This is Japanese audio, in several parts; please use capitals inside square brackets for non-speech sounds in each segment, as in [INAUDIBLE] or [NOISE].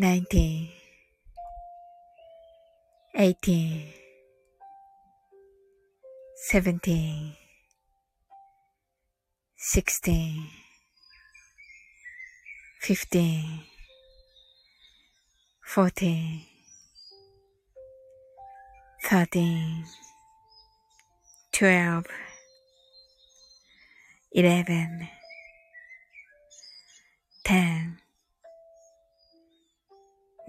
19 18 17 16 15 14 13 12 11 10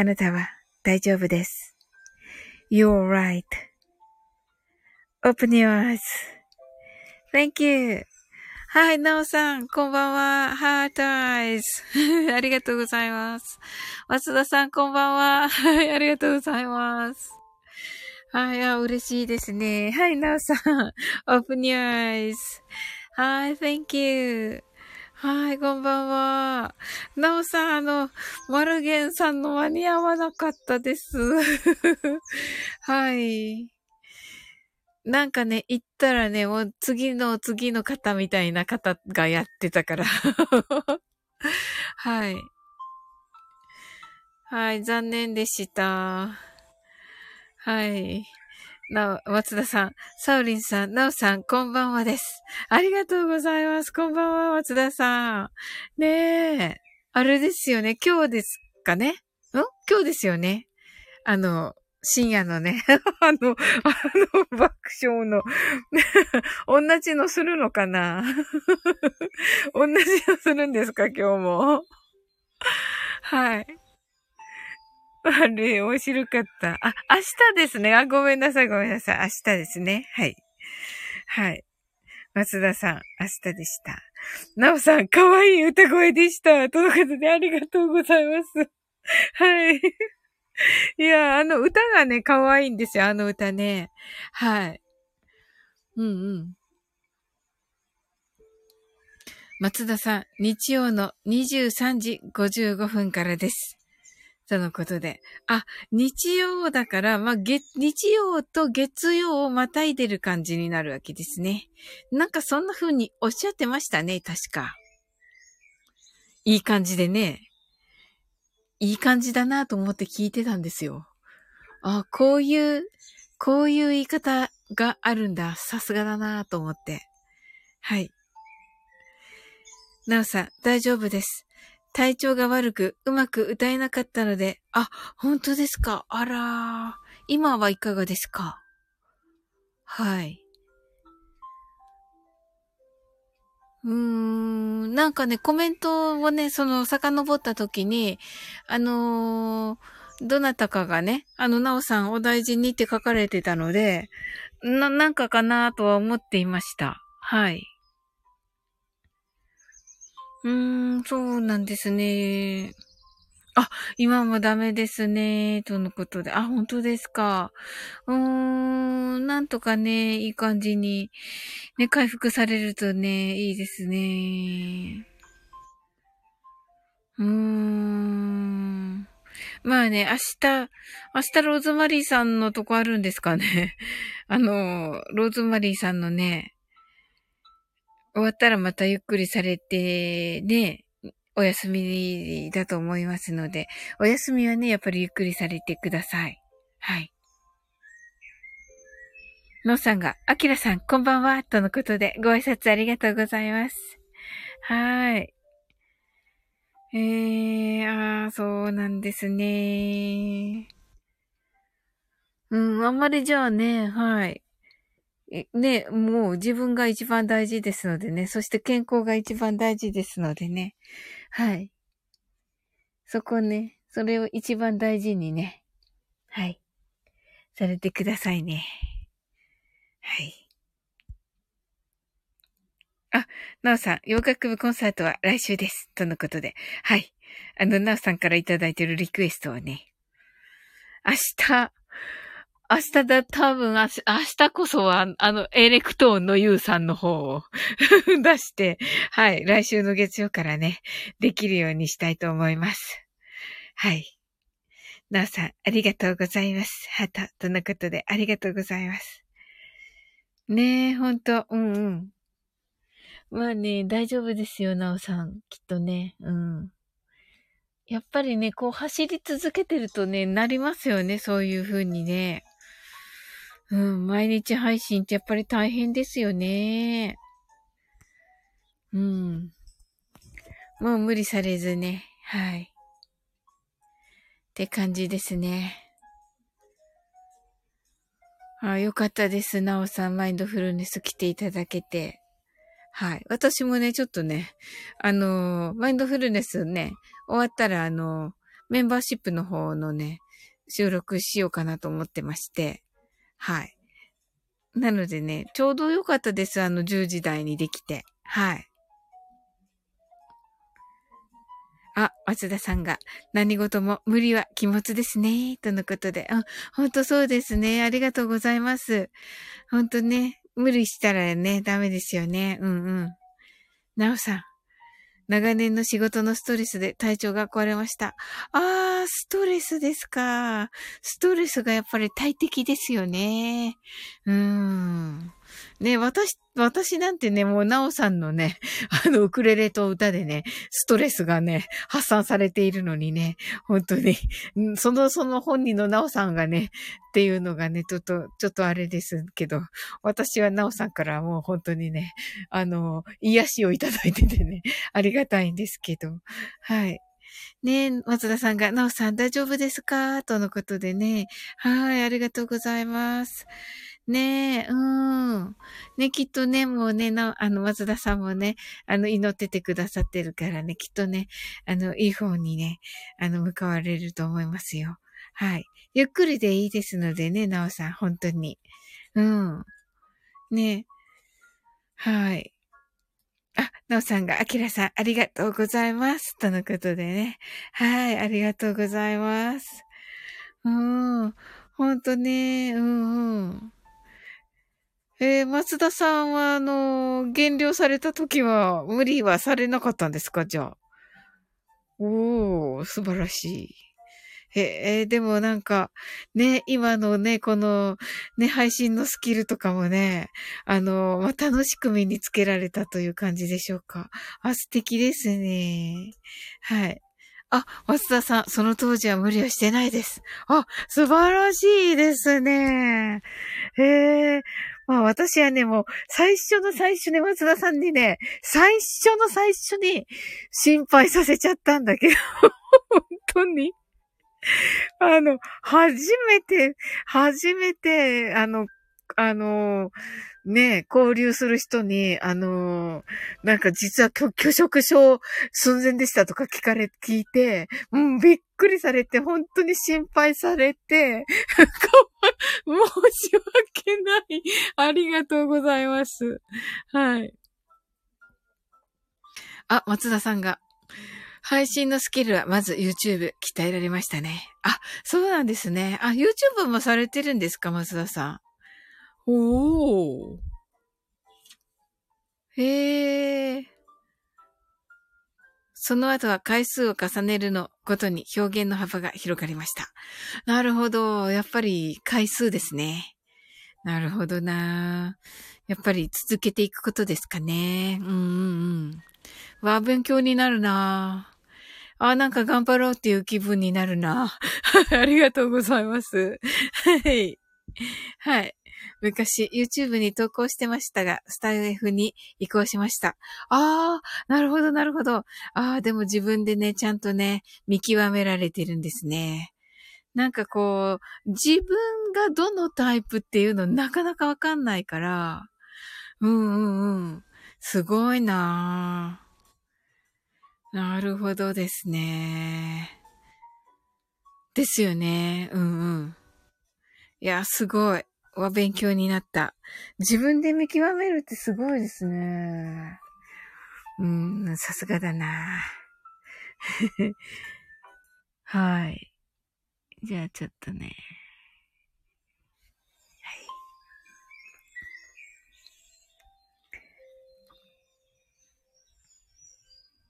あなたは大丈夫です。You're right.Open your eyes.Thank you. はい、なおさん、こんばんは。ハートアイズ。ありがとうございます。松田さん、こんばんは。はい、ありがとうございます。はい、あ、嬉しいですね。はい、なおさん、Open your eyes. はい、Thank you. はい、こんばんは。なおさん、あの、マルゲンさんの間に合わなかったです。[LAUGHS] はい。なんかね、行ったらね、もう次の次の方みたいな方がやってたから [LAUGHS] はい。はい、残念でした。はい。なお、松田さん、サウリンさん、なおさん、こんばんはです。ありがとうございます。こんばんは、松田さん。ねえ、あれですよね。今日ですかね？ん？今日ですよね？あの、深夜のね、[LAUGHS] あの、あの、爆笑の同じのするのかな？[LAUGHS] 同じのするんですか、今日も。はい。あれ、面白かった。あ、明日ですね。あ、ごめんなさい、ごめんなさい。明日ですね。はい。はい。松田さん、明日でした。なおさん、かわいい歌声でした。とのことでありがとうございます。はい。いや、あの歌がね、可愛いんですよ、あの歌ね。はい。うんうん。松田さん、日曜の23時55分からです。とのことで。あ、日曜だから、まあ、月、日曜と月曜をまたいでる感じになるわけですね。なんかそんな風におっしゃってましたね、確か。いい感じでね。いい感じだなと思って聞いてたんですよ。あ、こういう、こういう言い方があるんだ。さすがだなと思って。はい。なおさん、大丈夫です。体調が悪く、うまく歌えなかったので、あ、本当ですか？あら今はいかがですか？はい。うーん、なんかね、コメントをね、その、遡った時に、あのー、どなたかがね、あの、なおさんお大事にって書かれてたので、な、なんかかなとは思っていました。はい。うーん、そうなんですね。あ、今もダメですね、とのことで。あ、本当ですか。うーん、なんとかね、いい感じに、ね、回復されるとね、いいですね。うーん。まあね、明日、明日ローズマリーさんのとこあるんですかね。[LAUGHS] あの、ローズマリーさんのね、終わったらまたゆっくりされて、ね、お休みだと思いますので、お休みはね、やっぱりゆっくりされてください。はい。のさんが、あきらさん、こんばんは、とのことで、ご挨拶ありがとうございます。はい。えー、あー、そうなんですね。うん、あんまりじゃあね、はい。ね、もう自分が一番大事ですのでね、そして健康が一番大事ですのでね。はい。そこね、それを一番大事にね。はい。されてくださいね。はい。あ、なおさん、洋楽部コンサートは来週です。とのことで。はい。あの、なおさんからいただいてるリクエストはね、明日、明日だ、多分明日こそは、あの、エレクトーンのユウさんの方を [LAUGHS] 出して、はい、来週の月曜からね、できるようにしたいと思います。はい。なおさん、ありがとうございます。はた、とのことで、ありがとうございます。ねえ、ほんと、うんうん。まあね、大丈夫ですよ、なおさん。きっとね、うん。やっぱりね、こう走り続けてるとね、なりますよね、そういう風にね。うん、毎日配信ってやっぱり大変ですよね。うん。もう無理されずね。はい。って感じですね。あよかったです。なおさん、マインドフルネス来ていただけて。はい。私もね、ちょっとね、あのー、マインドフルネスね、終わったら、あのー、メンバーシップの方のね、収録しようかなと思ってまして。はい。なのでね、ちょうど良かったです。あの、10時台にできて。はい。あ、松田さんが、何事も無理は気持ちですね。とのことで。あ、ほんとそうですね。ありがとうございます。ほんとね、無理したらね、ダメですよね。うんうん。なおさん。長年の仕事のストレスで体調が壊れました。あー、ストレスですか。ストレスがやっぱり大敵ですよね。うーん。ね、私、私なんてね、もうなおさんのね、[LAUGHS] あの、ウクレレと歌でね、ストレスがね、発散されているのにね、本当に、その、その本人のなおさんがね、っていうのがね、ちょっと、ちょっとあれですけど、私はなおさんからもう本当にね、あの、癒しをいただいててね、[LAUGHS] ありがたいんですけど、はい。ねえ、松田さんが、なおさん大丈夫ですか？とのことでね。はい、ありがとうございます。ねえ、うん。ね、きっとね、もうね、な、あの、松田さんもね、あの、祈っててくださってるからね、きっとね、あの、いい方にね、あの、向かわれると思いますよ。はい。ゆっくりでいいですのでね、なおさん、本当に。うん。ねはい。あ、なおさんが、あきらさん、ありがとうございます。とのことでね。はい、ありがとうございます。うん。ほんとね。うんうん。えー、松田さんは、あの、減量された時は、無理はされなかったんですか？じゃあ。おー、素晴らしい。えー、でもなんか、ね、今のね、この、ね、配信のスキルとかもね、あの、まあ、楽しく身につけられたという感じでしょうか。あ、素敵ですね。はい。あ、松田さん、その当時は無理はしてないです。あ、素晴らしいですね。へえ。まあ私はね、もう最初の最初に松田さんにね、最初の最初に心配させちゃったんだけど、[LAUGHS] 本当に。あの、初めて、初めて、あの、あの、ね、交流する人に、あの、なんか実は拒食症寸前でしたとか聞かれ、聞いて、うん、びっくりされて、本当に心配されて、[LAUGHS] 申し訳ない。ありがとうございます。はい。あ、松田さんが、配信のスキルはまず YouTube 鍛えられましたね。あ、そうなんですね。あ、YouTube もされてるんですか、松田さん？おー。へえ。その後は回数を重ねるのごとに表現の幅が広がりました。なるほど。やっぱり回数ですね。なるほどな。やっぱり続けていくことですかね。うんうんうん。わ勉強になるな。あ、なんか頑張ろうっていう気分になるな。[LAUGHS] ありがとうございます。はい。はい。[LAUGHS] 昔、YouTube に投稿してましたが、スタイフに移行しました。ああ、なるほど、なるほど。ああ、でも自分でね、ちゃんとね、見極められてるんですね。なんかこう、自分がどのタイプっていうのなかなかわかんないから、うんうんうん。すごいなぁ。なるほどですね。ですよね。うんうん。いや、すごい。は勉強になった。自分で見極めるってすごいですね。うん、さすがだな。[LAUGHS] はい。じゃあちょっとね。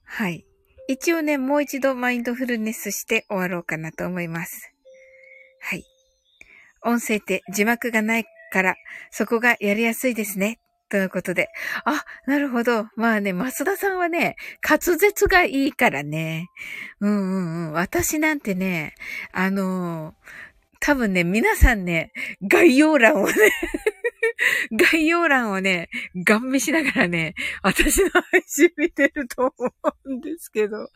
はい。一応ね、もう一度マインドフルネスして終わろうかなと思います。音声って字幕がないから、そこがやりやすいですね。ということで。あ、なるほど。まあね、増田さんはね、滑舌がいいからね。うんうんうん。私なんてね、あのー、多分ね、皆さんね、概要欄をね [LAUGHS] 概要欄をね、ガン見しながらね、私の配信見てると思うんですけど。は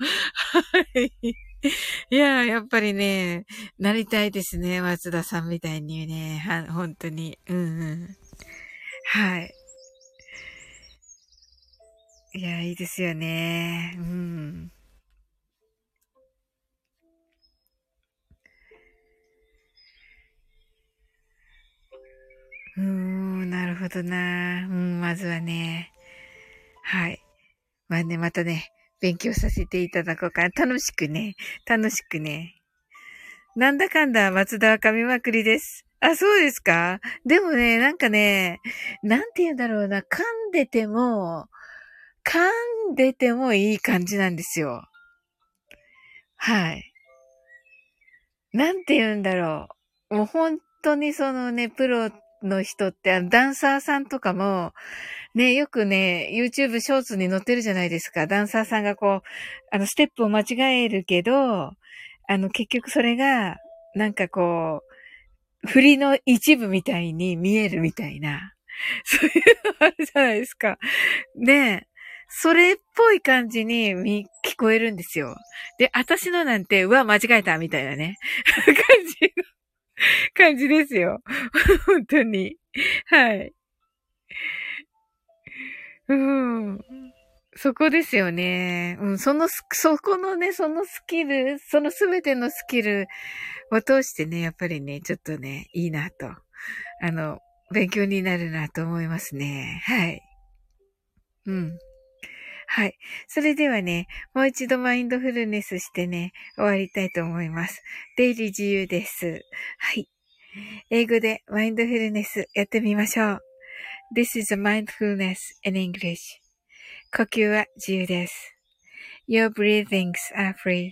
い。[LAUGHS] いや、やっぱりね、なりたいですね。松田さんみたいにね。は、本当に。うんうん。はい。いや、いいですよね。うん。うーん、なるほどな。うん、まずはね。はい。まあね、またね、勉強させていただこうかな。楽しくね。楽しくね。なんだかんだ松田は噛みまくりです。あ、そうですか？でもね、なんかね、なんて言うんだろうな。噛んでても、噛んでてもいい感じなんですよ。はい。なんて言うんだろう。もう本当にそのね、プロっての人って、あのダンサーさんとかも、ね、よくね、YouTube ショーツに載ってるじゃないですか。ダンサーさんがこう、あの、ステップを間違えるけど、あの、結局それが、なんかこう、振りの一部みたいに見えるみたいな。[LAUGHS] そういうのあるじゃないですか。ねそれっぽい感じに聞こえるんですよ。で、私のなんて、うわ、間違えたみたいなね。[LAUGHS] 感じの [LAUGHS] 感じですよ。[LAUGHS] 本当に。はい。うん。そこですよね。うん、その、そこのね、そのスキル、そのすべてのスキルを通してね、やっぱりね、ちょっとね、いいなと。あの、勉強になるなと思いますね。はい。うん。はい。それではね、もう一度マインドフルネスしてね、終わりたいと思います。出入り自由です。はい。英語でマインドフルネスやってみましょう。This is a mindfulness in English. 呼吸は自由です。Your breathings are free.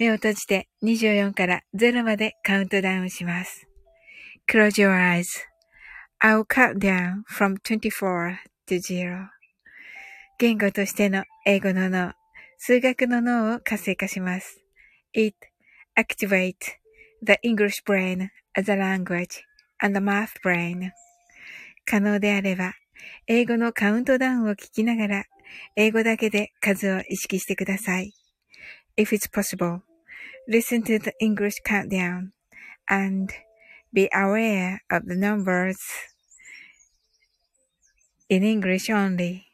目を閉じて24から0までカウントダウンします。Close your eyes.I'll count down from 24 to 0. 言語としての英語の脳、数学の脳を活性化します。It activates the English brain as a language and the math brain. 可能であれば、英語のカウントダウンを聞きながら、英語だけで数を意識してください。If it's possible, listen to the English countdown and be aware of the numbers in English only.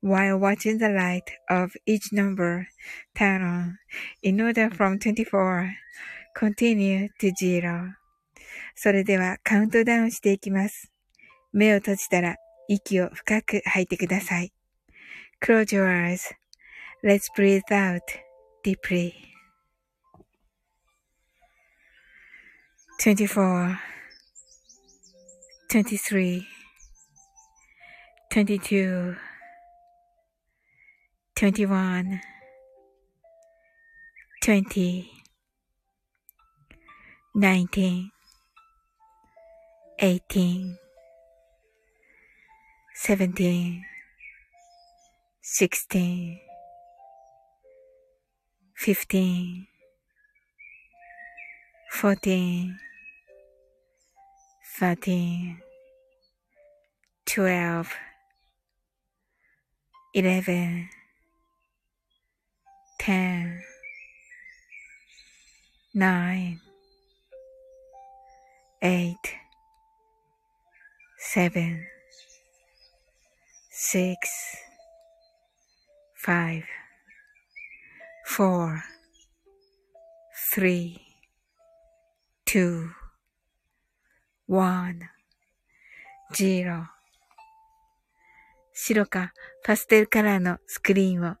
while watching the light of each number turn on in order from 24 continue to zero それではカウントダウンしていきます。目を閉じたら息を深く吐いてください。Close your eyes. Let's breathe out deeply. 24 23 22 21 20 19 18 17 16 15 14 13 12 11 ten, nine, eight, seven, six, five, four, three, two, one, zero. 白かパステルカラーのスクリーンを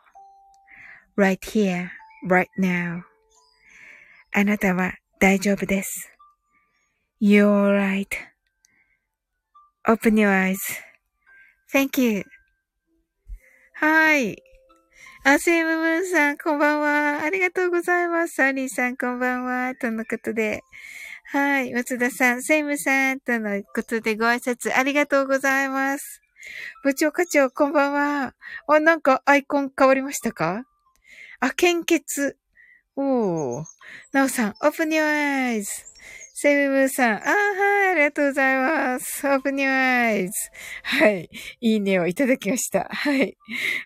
Right here, right now. あなたは大丈夫です。You're right.Open your eyes.Thank you. はい。あ、セイムムーンさん、こんばんは。ありがとうございます。サリーさん、こんばんは。とのことで。はい。松田さん、セイムさん、とのことでご挨拶ありがとうございます。部長課長、こんばんは。あ、なんかアイコン変わりましたか？あ、献血。おー。なおさん、open your eyes. セムムーさん、あはい、ありがとうございます。open your eyes. はい。いいねをいただきました。はい。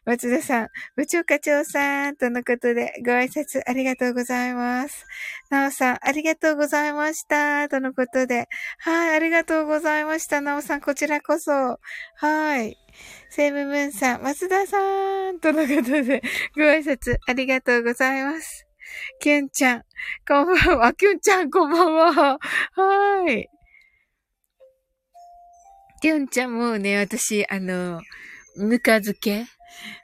松田さん、部長課長さん、とのことでご挨拶ありがとうございます。なおさん、ありがとうございました。とのことで。はい、ありがとうございました。なおさん、こちらこそ。はい。セムムーンさん、松田さん、とのことでご挨拶ありがとうございます。キュンちゃん、こんばんは。キュンちゃん、こんばんは。はーい。キュンちゃんもね、私、あの、ぬか漬け？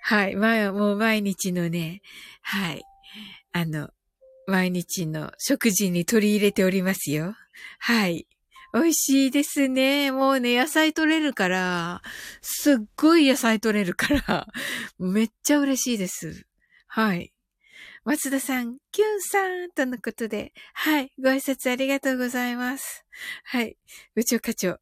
はい。前は、もう毎日のね、はい。あの、毎日の食事に取り入れておりますよ。はい。美味しいですね。もうね、野菜取れるから、すっごい野菜取れるから、めっちゃ嬉しいです。はい。松田さん、キュンさんとのことで、はい、ご挨拶ありがとうございます。はい、部長課長、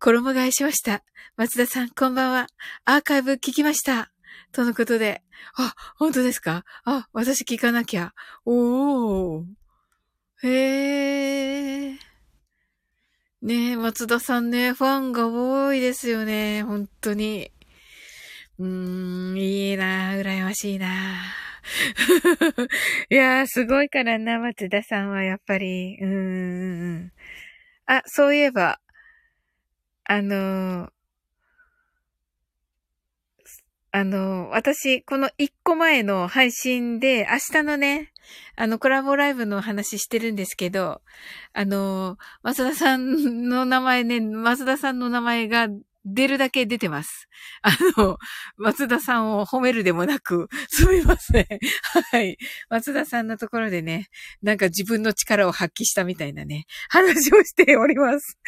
衣替えしました。松田さん、こんばんは。アーカイブ聞きました。とのことで、あ、本当ですか？あ、私聞かなきゃ。おー。へー。ねえ、松田さんね、ファンが多いですよね。本当に。うーん、いいな、羨ましいな。[LAUGHS] いやー、すごいからな、松田さんはやっぱり。うーん。あ、そういえば、あのー、あの、私、この一個前の配信で、明日のね、あの、コラボライブの話してるんですけど、あの、松田さんの名前ね、松田さんの名前が出るだけ出てます。あの、松田さんを褒めるでもなく、すみません。はい。松田さんのところでね、なんか自分の力を発揮したみたいなね、話をしております。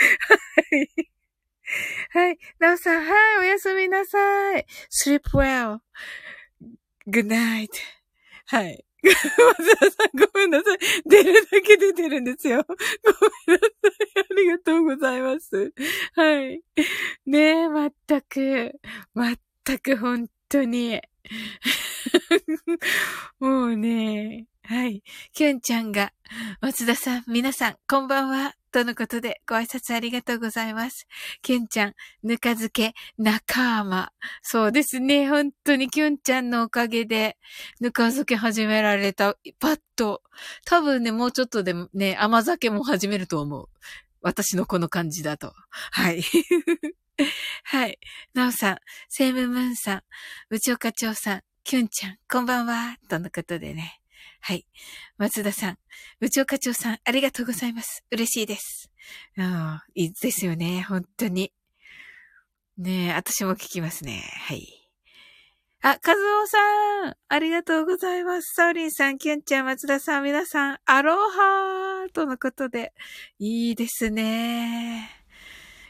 はい。はい。なおさん、はい、おやすみなさい。sleep well.good night. はい。松田さん、ごめんなさい。出るだけ出てるんですよ。ごめんなさい。ありがとうございます。はい。ねえ、まったく、まったく本当に。[LAUGHS] もうね、はい。きゅんちゃんが、松田さん、皆さん、こんばんは。とのことで、ご挨拶ありがとうございます。きゅんちゃん、ぬか漬け、仲間。そうですね。本当にきゅんちゃんのおかげで、ぬか漬け始められた。パッと。多分ね、もうちょっとでね、甘酒も始めると思う。私のこの感じだと。はい。[LAUGHS] はい。なおさん、セイムムーンさん、部長課長さん、きゅんちゃん、こんばんは。とのことでね。はい。松田さん、部長課長さん、ありがとうございます。嬉しいです。ああ、いいですよね。本当に。ねえ、私も聞きますね。はい。あ、カズオさん、ありがとうございます。サウリンさん、キュンちゃん、松田さん、皆さん、アロハーとのことで、いいですね。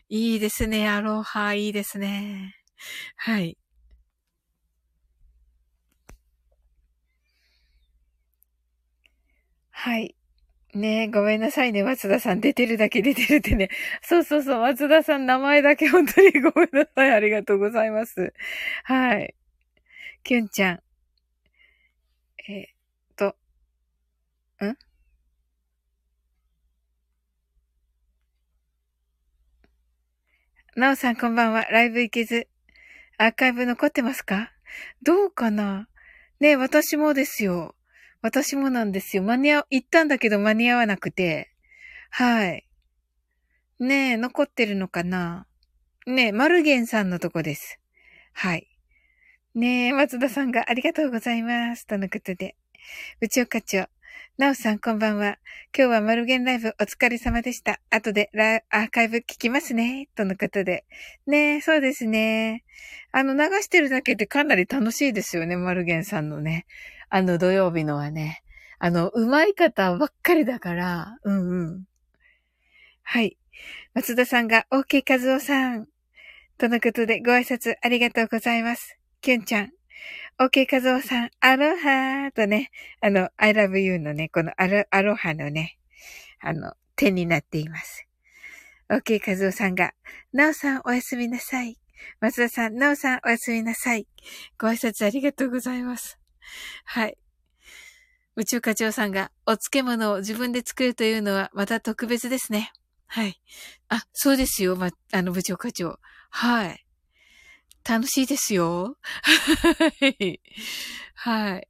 いいですね、アロハー、いいですね。はい。はい。ねえ、ごめんなさいね。松田さん出てるだけ出てるってね。[LAUGHS] そうそうそう。松田さん名前だけ本当にごめんなさい。ありがとうございます。はい。きゅんちゃん。えー、っと、ん？なおさんこんばんは。ライブ行けず。アーカイブ残ってますか？どうかな？ねえ、私もですよ。私もなんですよ。間に合、行ったんだけど間に合わなくて。はい。ねえ、残ってるのかな？ねえ、マルゲンさんのとこです。はい。ねえ、松田さんがありがとうございます。とのことで。部長課長。なおさん、こんばんは。今日はマルゲンライブお疲れ様でした。後でラアーカイブ聞きますね。とのことで。ねえ、そうですね。あの、流してるだけでかなり楽しいですよね。マルゲンさんのね。あの土曜日のはね。あの、うまい方ばっかりだから、うんうん。はい。松田さんが、OK 和夫さん。とのことで、ご挨拶ありがとうございます。キュンちゃん。OK 和夫さん、アロハーとね、あの、I love you のね、このアロアロハのね、あの、手になっています。OK 和夫さんが、なおさんおやすみなさい。松田さん、なおさんおやすみなさい。ご挨拶ありがとうございます。[LAUGHS] はい。宇宙課長さんが、お漬物を自分で作るというのはまた特別ですね。はい。あ、そうですよ、ま、あの部長課長。はい。楽しいですよ。[LAUGHS] はい。はい。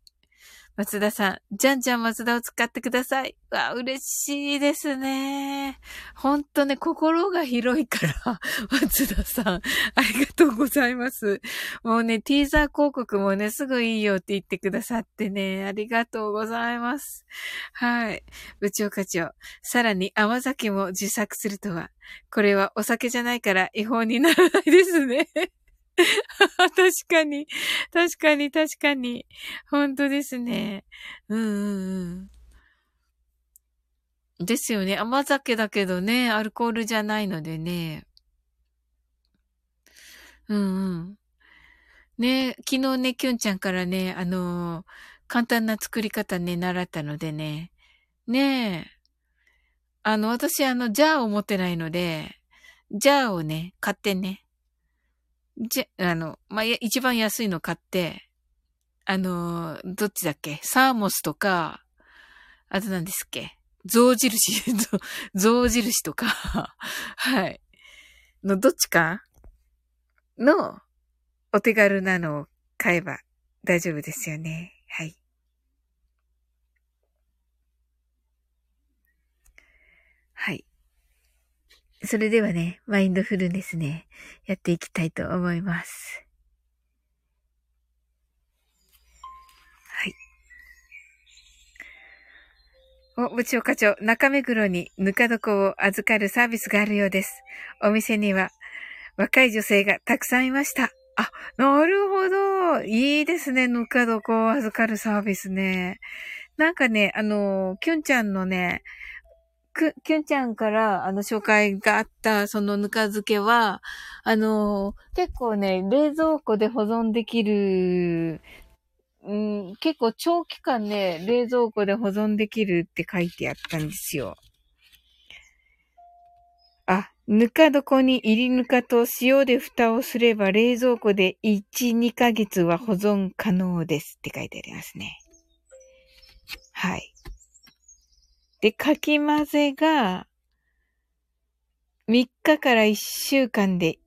松田さん、じゃんじゃん松田を使ってください。わ、嬉しいですね。ほんとね、心が広いから、[LAUGHS] 松田さん、ありがとうございます。もうね、ティーザー広告もね、すぐいいよって言ってくださってね、ありがとうございます。はい。部長課長、さらに甘酒も自作するとは、これはお酒じゃないから違法にならないですね。[LAUGHS] 確かに。確かに、確かに。本当ですね。うんうんうん。ですよね。甘酒だけどね、アルコールじゃないのでね。うんうん。ね、昨日ね、きゅんちゃんからね、あのー、簡単な作り方ね、習ったのでね。ねえ。あの、私、あの、ジャーを持ってないので、ジャーをね、買ってね。じゃ、あの、まあ、一番安いの買って、あの、どっちだっけ？サーモスとか、あと何ですっけ？象印、[LAUGHS] 象印とか、[LAUGHS] はい。のどっちかのお手軽なのを買えば大丈夫ですよね。はい。はい。それではね、マインドフルネスね、やっていきたいと思います。はいお、部長課長、中目黒にぬか床を預かるサービスがあるようです。お店には若い女性がたくさんいました。あ、なるほど。いいですね。ぬか床を預かるサービスね。なんかね、あの、キュンちゃんのね、く、キュンちゃんから、あの、紹介があった、そのぬか漬けは、あの、結構ね、冷蔵庫で保存できるうん、結構長期間ね、冷蔵庫で保存できるって書いてあったんですよ。あ、ぬか床に入りぬかと塩で蓋をすれば冷蔵庫で1、2ヶ月は保存可能ですって書いてありますね。はい。で、かき混ぜが3日から1週間で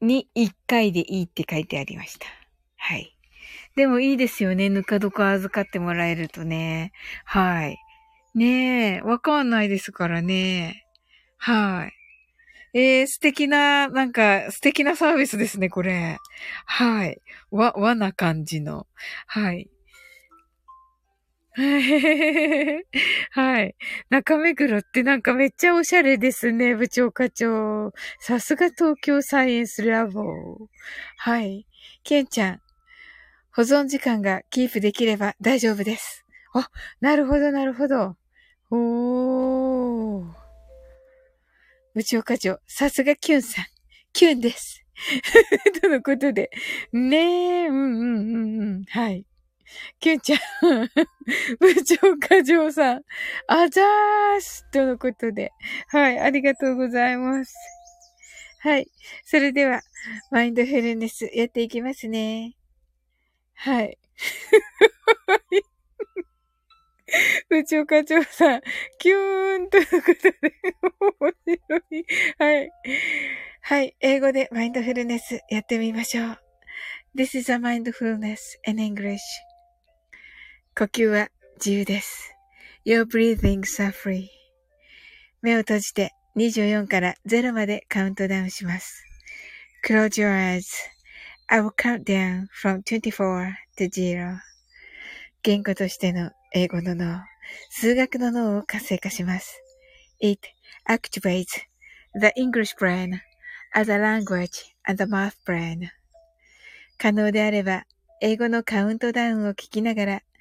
に1回でいいって書いてありました。はい。でもいいですよね。ぬか床預かってもらえるとね。はい。ねえ、わかんないですからね。はい。えー、素敵な、なんか、素敵なサービスですね、これ。はい。わ、和な感じの。はい。[LAUGHS] はい。中目黒ってなんかめっちゃおしゃれですね、部長課長。さすが東京サイエンスラボ。はい。ケンちゃん、保存時間がキープできれば大丈夫です。あ、なるほど、なるほど。おー。部長課長、さすがキュンさん。キュンです。[LAUGHS] とのことで。ねえ、うんうんうんうん。はい。キュンちゃん。部長課長さん。あざーす。とのことで。はい。ありがとうございます。はい。それでは、マインドフルネスやっていきますね。はい。部長課長さん、キューンということで、面白い。はい。はい。英語でマインドフルネスやってみましょう。This is a mindfulness in English. 呼吸は自由です。Your breathings are free. 目を閉じて24から0までカウントダウンします。Close your eyes. I will count down from 24 to 0. 言語としての英語の脳、数学の脳を活性化します。It activates the English brain as a language and the math brain. 可能であれば、英語のカウントダウンを聞きながら、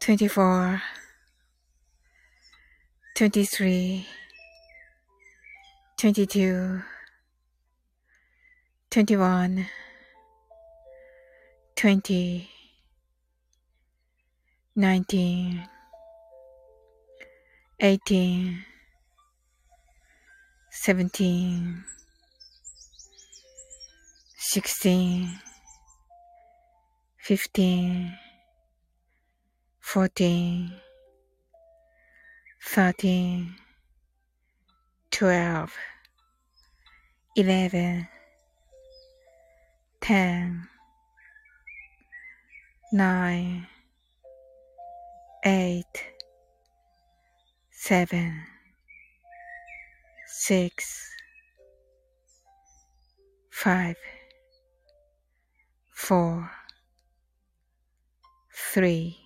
24 23 22 21 20 19 18 17 16 fifteen, fourteen, thirteen, twelve, eleven, ten, nine, eight, seven, six, five, four, three,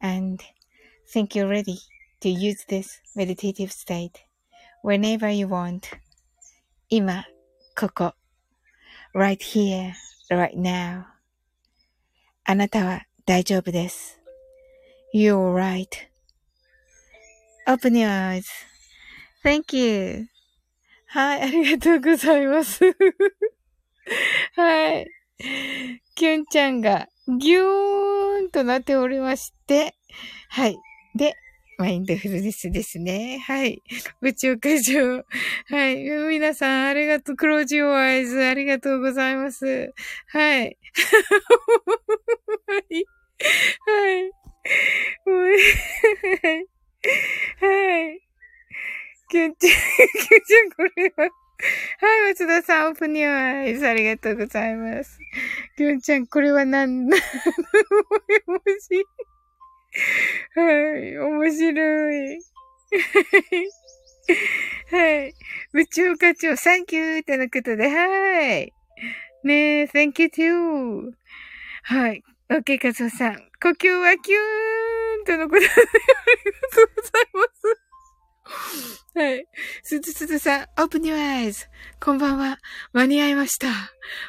and think you're ready to use this meditative state whenever you want. 今、ここ。right here, right now. あなたは大丈夫です。You're right.Open your eyes.Thank you. はい、ありがとうございます。はい。きゅんちゃんがぎゅー [LAUGHS] となっておりまして、はい。で、マインドフルネスですね。はい。宇宙会場。はい。皆さん、ありがとう。クロージオアイズ、ありがとうございます。はい。[LAUGHS] はい。はい。はい。[LAUGHS] キュンちゃん、キュンちゃん、これは。はい、松田さん、オープニューアイズ、ありがとうございます。キュンちゃん、これは何、何の絵文字はい、面白い。はい。部長課長、サンキューってのことで、はい。ねえ、thank you too. はい。OK、カズオさん。呼吸はキューンとのことで、ありがとうございます。はい。すずすずさん、オープニューアイズ。こんばんは。間に合いました。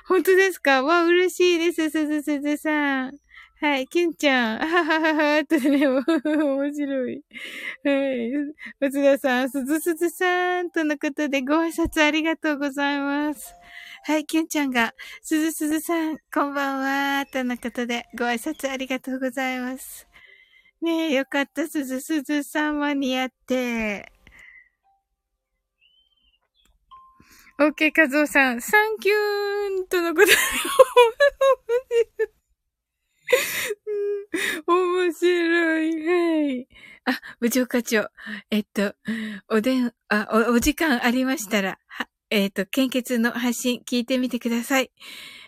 本当ですか？わ、嬉しいです、すずすずさん。はい、キュンちゃん。あははははってね、面白い。はい。松田さん、すずすずさんとのことでご挨拶ありがとうございます。はい、キュンちゃんが、すずすずさん、こんばんは、とのことでご挨拶ありがとうございます。ねえ、よかった、すずすずさん間に合って。オッケー、カズオさん、サンキューンとのことで、面白い。はい。あ、部長課長。えっと、おでん、あ、お、お時間ありましたら、は、えっと、献血の配信聞いてみてください。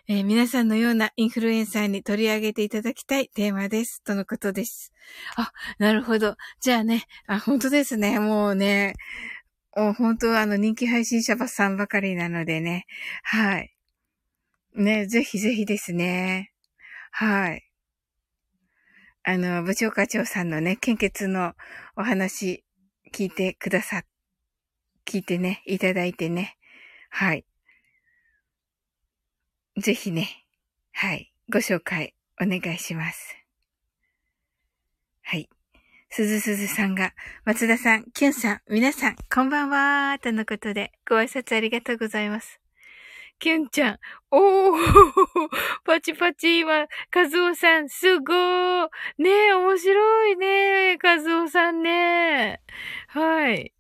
えー、皆さんのようなインフルエンサーに取り上げていただきたいテーマです。とのことです。あ、なるほど。じゃあね、あ、本当ですね。もうね、本当あの人気配信者ばさんばかりなのでね。はい。ね、ぜひぜひですね。はい。あの、部長課長さんのね、献血のお話聞いてくださ、聞いてね、いただいてね。はい。ぜひね、はい、ご紹介お願いします。はい。すずすずさんが、松田さん、キュンさん、皆さん、こんばんはとのことで、ご挨拶ありがとうございます。キュンちゃん。おー [LAUGHS] パチパチ今、カズオさん、すごーねえ、面白いねカズオさんねはい。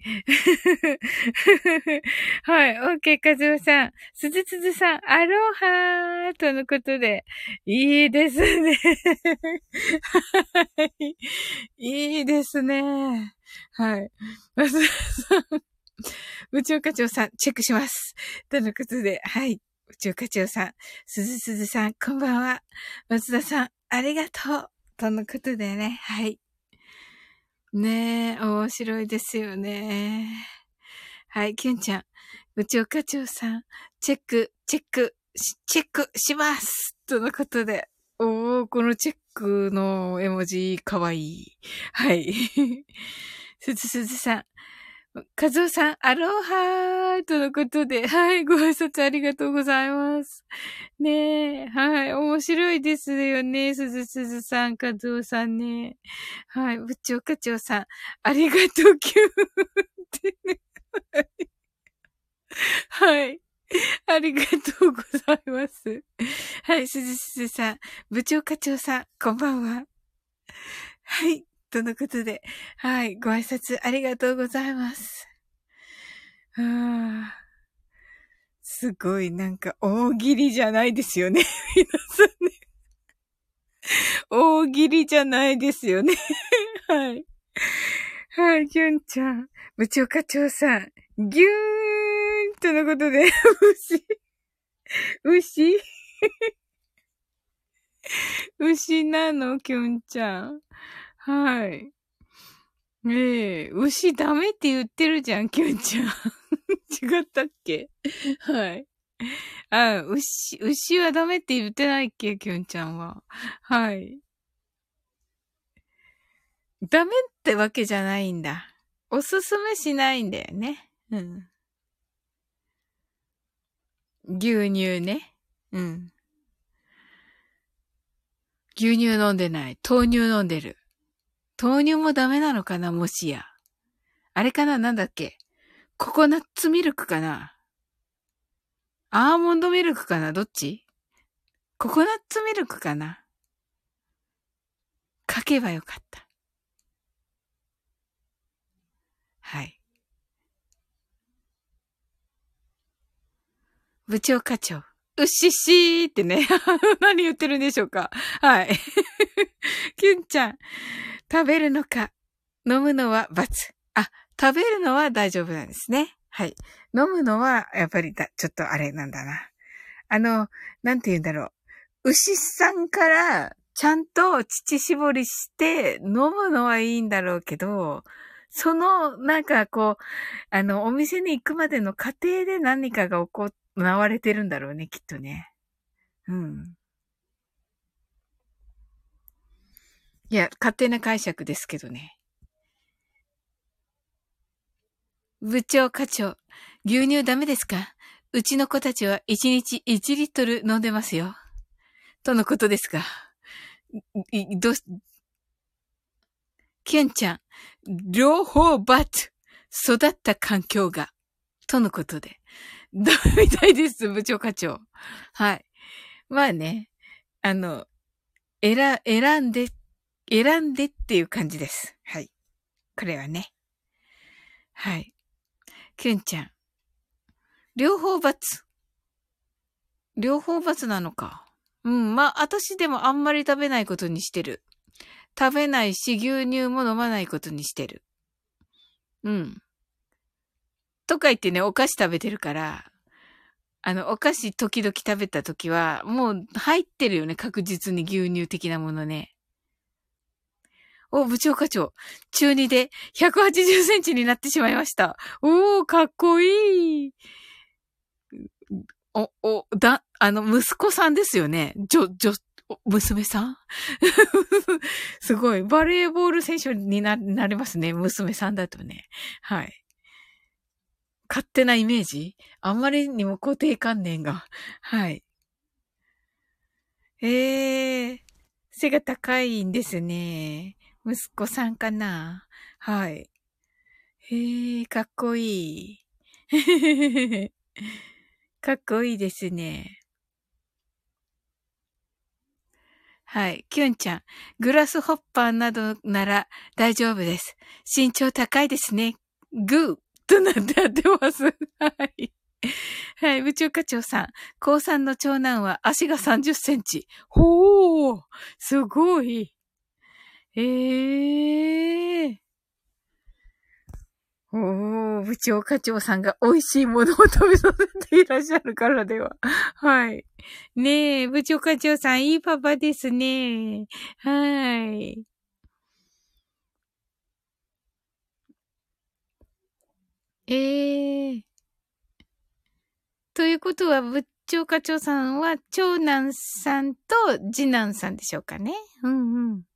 はい。[LAUGHS] オッケー、カズオさん。すずすずさん、アロハーとのことで。いいですね。[LAUGHS] はい。いいですね。はい。マスさん。宇宙課長さん、チェックします。とのことで、はい。宇宙課長さん、すずすずさん、こんばんは。松田さん、ありがとう。とのことでね、はい。ねえ、面白いですよね。はい、キュンちゃん、宇宙課長さん、チェック、チェック、チェックしますとのことで。おー、このチェックの絵文字、かわいい。はい。すずすずさん、かずおさん、アロハーとのことで、はい、ご挨拶ありがとうございます。ねえ、はい、面白いですよね。すずすずさん、かずおさんね。はい、部長課長さん、ありがとう、キューってね。はい。ありがとうございます。はい、すずすずさん、部長課長さん、こんばんは。はい。とのことで、はい、ご挨拶ありがとうございます。あすごい、なんか、大喜利じゃないですよね。皆さんね。大喜利じゃないですよね。はい。はい、きゅんちゃん。部長課長さん。ぎゅーんとのことで、[LAUGHS] 牛。牛牛なの、きゅんちゃん。はい。ええ牛ダメって言ってるじゃん、きゅんちゃん。[LAUGHS] 違ったっけ？[LAUGHS] はい。あ、牛、牛はダメって言ってないっけ、きゅんちゃんは？はい。ダメってわけじゃないんだ。おすすめしないんだよね。うん。牛乳ね。うん。牛乳飲んでない。豆乳飲んでる。豆乳もダメなのかなもしや。あれかななんだっけココナッツミルクかなアーモンドミルクかなどっちココナッツミルクかな書けばよかった。はい。部長課長。うっしっしーってね。[LAUGHS] 何言ってるんでしょうかはい。[LAUGHS] キュンちゃん。食べるのか、飲むのは罰。あ、食べるのは大丈夫なんですね。はい。飲むのは、やっぱりだ、ちょっとあれなんだな。あの、なんて言うんだろう。牛さんから、ちゃんと乳搾りして飲むのはいいんだろうけど、その、なんかこう、あの、お店に行くまでの過程で何かが行われてるんだろうね、きっとね。うん。いや、勝手な解釈ですけどね。部長課長、牛乳ダメですか？うちの子たちは1日1リットル飲んでますよ。とのことですが。どうし、キュンちゃん、両方バツ育った環境が。とのことで。ダメみたいです、部長課長。はい。まあね、あの、選、選んで選んでっていう感じです。はい。これはね。はい。キュンちゃん。両方罰。両方罰なのか。うん。まあ、私でもあんまり食べないことにしてる。食べないし、牛乳も飲まないことにしてる。うん。とか言ってね、お菓子食べてるから、あの、お菓子時々食べた時は、もう入ってるよね、確実に牛乳的なものね。お、部長課長。中2で180センチになってしまいました。おー、かっこいい。お、お、だ、あの、息子さんですよね。じょ、じょ、娘さん？[LAUGHS] すごい。バレーボール選手にな、なりますね。娘さんだとね。はい。勝手なイメージ？あんまりにも固定観念が。はい。ええー、背が高いんですね。息子さんかな？はい。へえ、かっこいい。[LAUGHS] かっこいいですね。はい。キュンちゃん。グラスホッパーなどなら大丈夫です。身長高いですね。グーとなってやってます。はい。はい。部長課長さん。高3の長男は足が30センチ。ほーすごい。ええー。おー、部長課長さんが美味しいものを食べさせていらっしゃるからでは。[LAUGHS] はい。ねえ、部長課長さん、いいパパですね。はい。ええー。ということは、部長課長さんは、長男さんと次男さんでしょうかね。うんうん。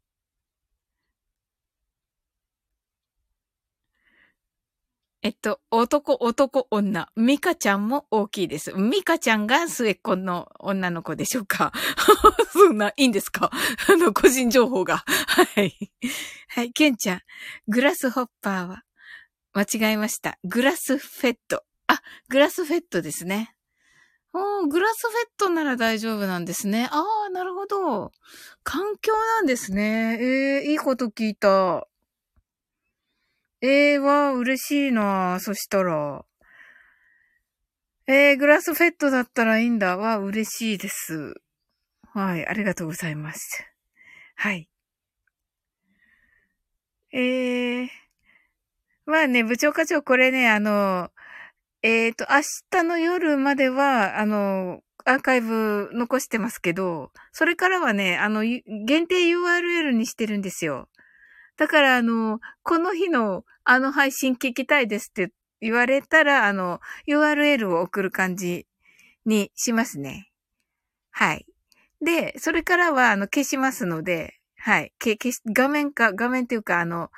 えっと、男、男、女。ミカちゃんも大きいです。ミカちゃんが末っ子の女の子でしょうか？[LAUGHS] そんな、いいんですか？[LAUGHS] あの、個人情報が。はい。はい、ケンちゃん。グラスホッパーは、間違えました。グラスフェット。あ、グラスフェットですね。おグラスフェットなら大丈夫なんですね。ああ、なるほど。環境なんですね。ええー、いいこと聞いた。ええー、わ嬉しいなそしたら。えー、グラスフェットだったらいいんだ。わ嬉しいです。はい、ありがとうございます。はい。えー、まあね、部長課長、これね、あの、えっ、ー、と、明日の夜までは、あの、アーカイブ残してますけど、それからはね、あの、限定 URL にしてるんですよ。だから、あの、この日のあの配信聞きたいですって言われたら、あの、URL を送る感じにしますね。はい。で、それからは、あの、消しますので、はい。消し、画面か、画面っていうか、あの、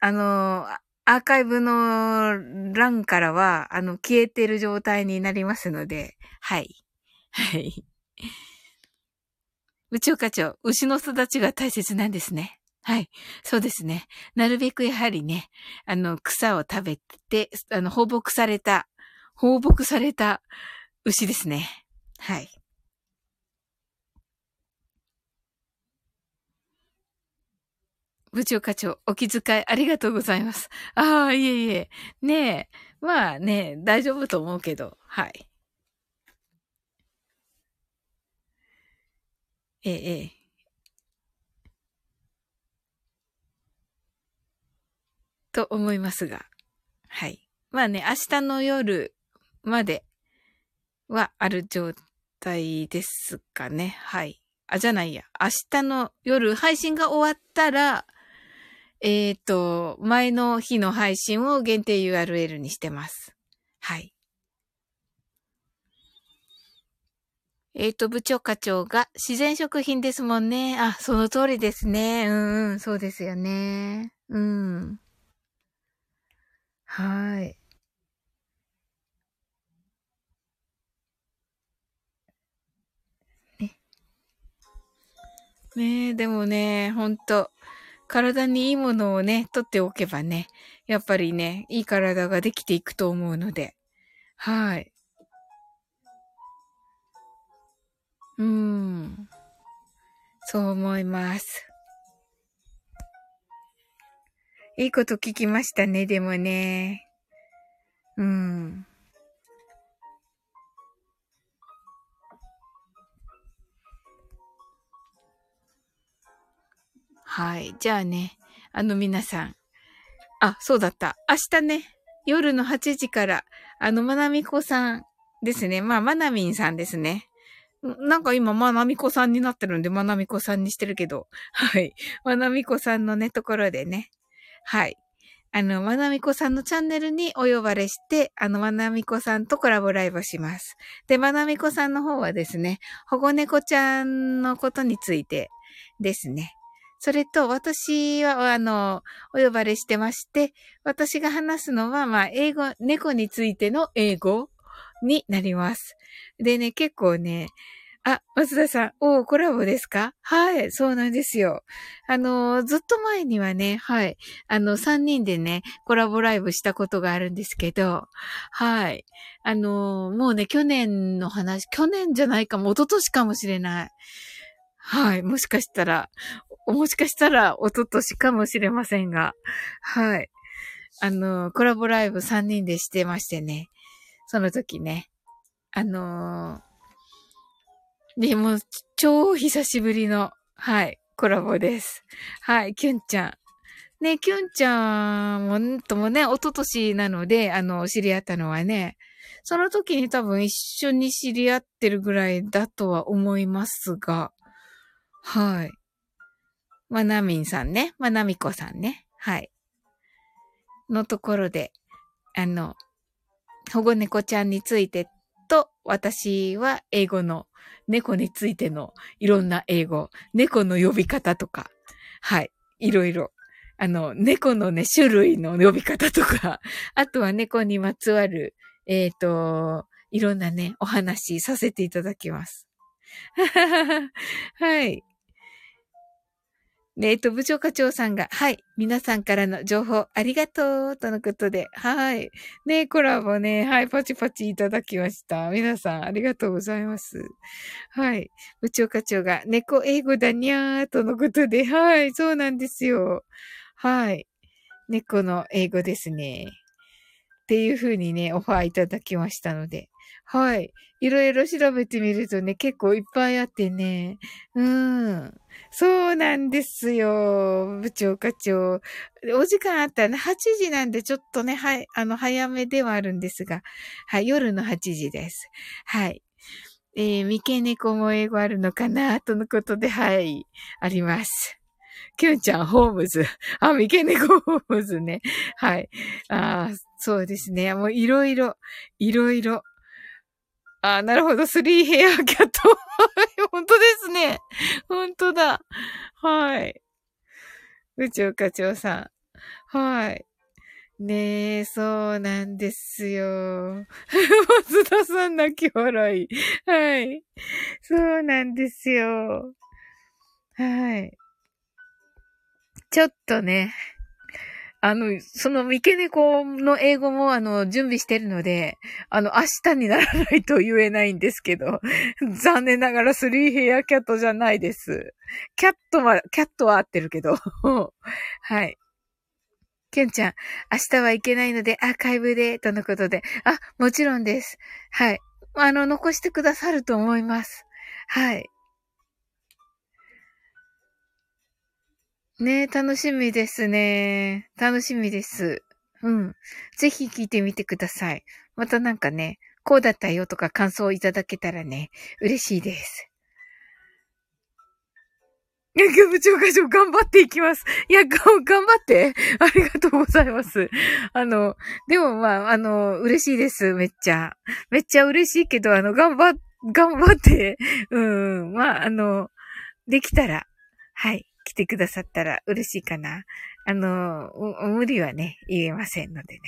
あの、アーカイブの欄からは、あの、消えてる状態になりますので、はい。はい。宇宙課長、牛の育ちが大切なんですね。はい。そうですね。なるべくやはりね、あの、草を食べて、あの、放牧された、放牧された牛ですね。はい。部長課長、お気遣いありがとうございます。ああ、いえいえ。ねえ。まあね、大丈夫と思うけど、はい。ええ、ええ。と思いますが。はい。まあね、明日の夜まではある状態ですかね。はい。あ、じゃないや。明日の夜配信が終わったら、えっ、ー、と、前の日の配信を限定 URL にしてます。はい。えっ、ー、と、部長課長が自然食品ですもんね。あ、その通りですね。うんうん、そうですよね。うん。はい。ね。ねえ、でもね、ほんと。体にいいものをね、取っておけばね、やっぱりね、いい体ができていくと思うので。はい。うーん。そう思います。いいこと聞きましたね、でもね。うん。はい。じゃあね、あの皆さん。あ、そうだった。明日ね、夜の8時から、あの、まなみこさんですね。まあ、まなみんさんですね。なんか今、まなみこさんになってるんで、まなみこさんにしてるけど。はい。まなみこさんのね、ところでね。はい。あの、まなみこさんのチャンネルにお呼ばれして、あの、まなみこさんとコラボライブします。で、まなみこさんの方はですね、保護猫ちゃんのことについてですね。それと、私は、あの、お呼ばれしてまして、私が話すのは、まあ、英語、猫についての英語になります。でね、結構ね、あ、松田さん、おコラボですか？はい、そうなんですよ。あの、ずっと前にはね、はい、あの、3人でね、コラボライブしたことがあるんですけど、はい。あの、もうね、去年の話、去年じゃないかも、一昨年かもしれない。はい。もしかしたら、もしかしたら、おととしかもしれませんが、はい。あの、コラボライブ3人でしてましてね。その時ね。あのー、でも、超久しぶりの、はい、コラボです。はい、キュンちゃん。ね、キュンちゃんも、ともね、おととしなので、あの、知り合ったのはね、その時に多分一緒に知り合ってるぐらいだとは思いますが、はい。まなみんさんね。まなみこさんね。はい。のところで、あの、保護猫ちゃんについてと、私は英語の猫についてのいろんな英語、猫の呼び方とか、はい、いろいろ、あの、猫のね、種類の呼び方とか、[LAUGHS] あとは猫にまつわる、えっ、ー、と、いろんなね、お話させていただきます。[LAUGHS] はい。ねえっと、部長課長さんが、はい。皆さんからの情報ありがとうとのことで、はい。ねコラボね、はい。パチパチいただきました。皆さんありがとうございます。はい。部長課長が、猫英語だにゃーとのことで、はい。そうなんですよ。はい。猫の英語ですね。っていう風にね、オファーいただきましたので。はい。いろいろ調べてみるとね、結構いっぱいあってね。うん。そうなんですよ。部長課長。お時間あったらね、8時なんでちょっとね、はい、あの、早めではあるんですが、はい、夜の8時です。はい。えー、三毛猫も英語あるのかなとのことで、はい、あります。キュンちゃん、ホームズ。あ、三毛猫ホームズね。はい。あそうですね。もういろいろ、いろいろ。あなるほど。スリーヘアキャット。[LAUGHS] 本当ですね。本当だ。はい。宇宙課長さん。はい。ねえ、そうなんですよ。[LAUGHS] 松田さん泣き笑い。はい。そうなんですよ。はい。ちょっとね、あの、その三毛猫の英語もあの、準備してるので、あの、明日にならないと言えないんですけど、[LAUGHS] 残念ながらスリーヘアキャットじゃないです。キャットは、キャットは合ってるけど。[LAUGHS] はい。ケンちゃん、明日はいけないのでアーカイブで、とのことで。あ、もちろんです。はい。あの、残してくださると思います。はい。ね楽しみですね。楽しみです。うん。ぜひ聞いてみてください。またなんかね、こうだったよとか感想をいただけたらね、嬉しいです。いや、部長課長頑張っていきます。いや、頑張って？ありがとうございます。あの、でもまあ、あの、嬉しいです。めっちゃ。めっちゃ嬉しいけど、あの、頑張、頑張って、うん、まあ、あの、できたら、はい。来てくださったら嬉しいかな。あの、無理はね、言えませんのでね。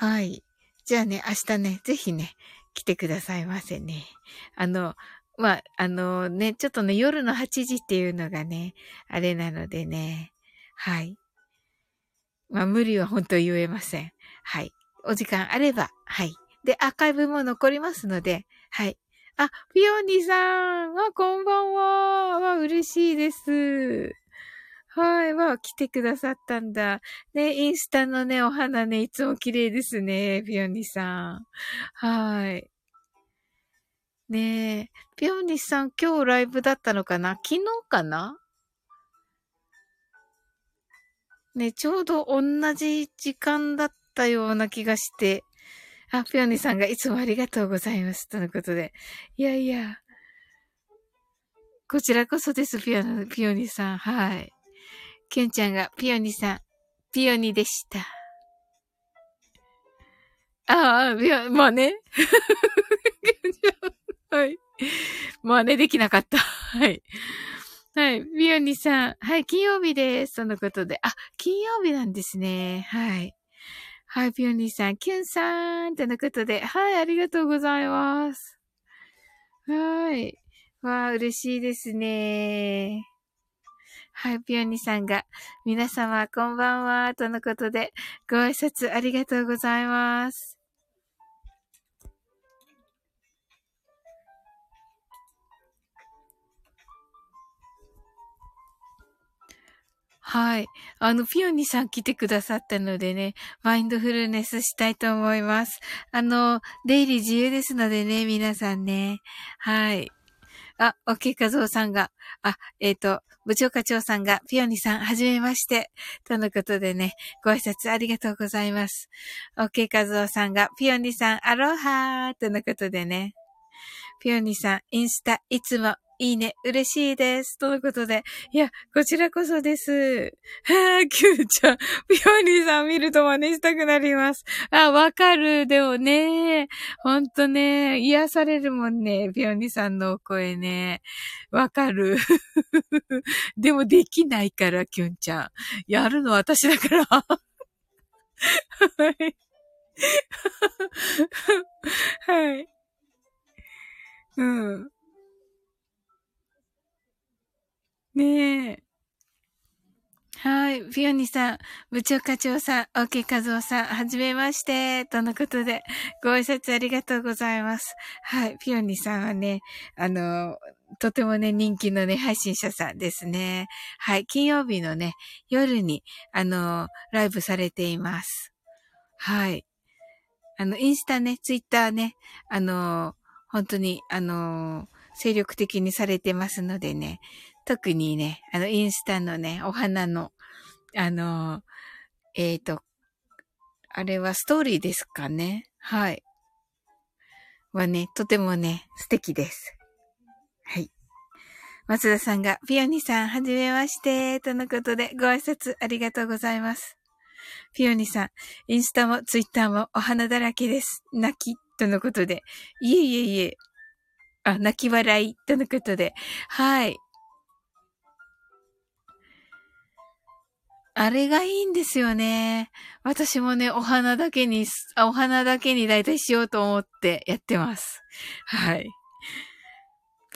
はい。はい。じゃあね、明日ね、ぜひね、来てくださいませね。あの、まあ、あのね、ちょっとね、夜の8時っていうのがね、あれなのでね、はい。まあ、無理は本当言えません。はい。お時間あれば、はい。で、アーカイブも残りますので、はい。あ、ピオニさんあ、こんばんはわ、嬉しいです。はい。わ、来てくださったんだ。ね、インスタのね、お花ね、いつも綺麗ですね、ピオニさん。はい。ねえ、ピオニさん今日ライブだったのかな？昨日かな？ね、ちょうど同じ時間だったような気がして、あ、ぴょんにさんがいつもありがとうございます。とのことで。いやいや。こちらこそです、ピオニ、ピオニさん。はい。ケンちゃんが、ピオニさん、ピオニでした。ああ、いや、まあね。[LAUGHS] はい。真似できなかった。はい。はい。ビオニさん。はい。金曜日です。そのことで。あ、金曜日なんですね。はい。はい。ビオニさん。キュンさん。とのことで。はい。ありがとうございます。はい。わあ、嬉しいですね。はい。ピオニさんが、皆様、こんばんは。とのことで、ご挨拶ありがとうございます。はい。あの、ピオニさん来てくださったのでね、マインドフルネスしたいと思います。あの、出入り自由ですのでね、皆さんね。はい。あ、オッケー画像さんが、あ、えっ、ー、と、部長課長さんが、ピオニさん、はじめまして。とのことでね、ご挨拶ありがとうございます。オッケー画像さんが、ピオニさん、アロハーとのことでね。ピオニさん、インスタ、いつもいいね。嬉しいです。とのことで。いや、こちらこそです。はぁ、キューちゃん。ピオニーさん見ると真似したくなります。あ、わかる。でもね、ほんとね、癒されるもんね。ピオニーさんのお声ね。わかる。[LAUGHS] でもできないから、キュンちゃん。やるの私だから。はい。はい。うん。ねえ。はい。ピオニさん、部長課長さん、オーケーカズオさん、はじめまして、とのことで、ご挨拶ありがとうございます。はい。ピオニさんはね、あの、とてもね、人気のね、配信者さんですね。はい。金曜日のね、夜に、あの、ライブされています。はい。あの、インスタね、ツイッターね、あの、本当に、あの、精力的にされてますのでね、特にね、あの、インスタのね、お花の、あの、えっ、ー、と、あれはストーリーですかねはい。はね、とてもね、素敵です。はい。松田さんが、ピオニさん、はじめまして、とのことで、ご挨拶ありがとうございます。ピオニさん、インスタもツイッターもお花だらけです。泣き、とのことで。いえいえいえ。あ、泣き笑い、とのことで。はい。あれがいいんですよね。私もね、お花だけに、お花だけにだいたいしようと思ってやってます。はい。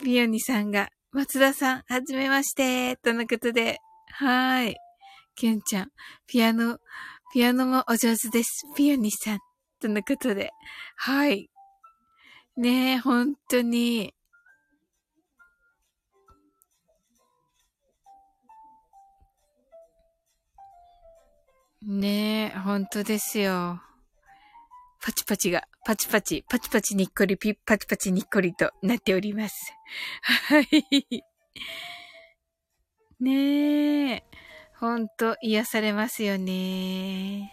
ピオニさんが、松田さん、はじめまして、とのことで、はい。キュンちゃん、ピアノ、ピアノもお上手です。ピオニさん、とのことで、はい。ねえ、本当に、ねえ、本当ですよ。パチパチが、パチパチ、パチパチにっこりピッ、パチパチにっこりとなっております。はい。ねえ、ほんと癒されますよね。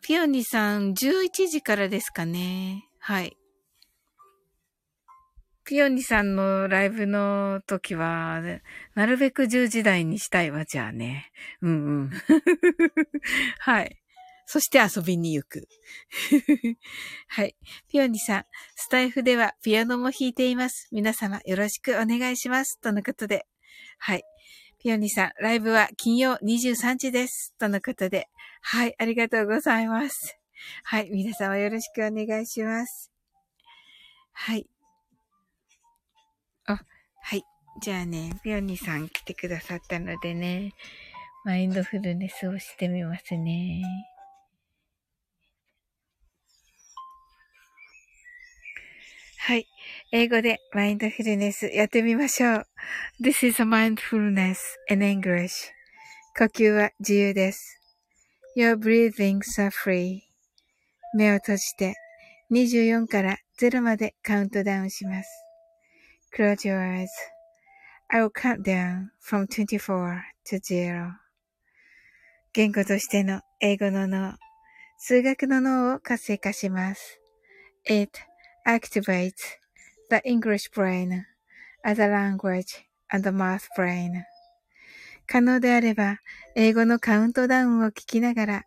ピオニさん、11時からですかね。はい。ピオニさんのライブの時は、なるべく10時台にしたいわ、じゃあね。うんうん。[LAUGHS] はい。そして遊びに行く。[LAUGHS] はい。ピオニさん、スタイフではピアノも弾いています。皆様よろしくお願いします。とのことで。はい。ピオニさん、ライブは金曜23時です。とのことで。はい。ありがとうございます。はい。皆様よろしくお願いします。はい。あ、はい。じゃあね、ピオニさん来てくださったのでね、マインドフルネスをしてみますね。はい。英語でマインドフルネスやってみましょう。This is a mindfulness in English. 呼吸は自由です。Your breathings are free. 目を閉じて24から0までカウントダウンします。Close your eyes. I will count down from 24 to 0. 言語としての英語の脳、数学の脳を活性化します。It activates the English brain as a language and the math brain. 可能であれば、英語のカウントダウンを聞きながら、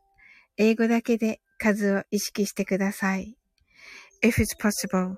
英語だけで数を意識してください。If it's possible,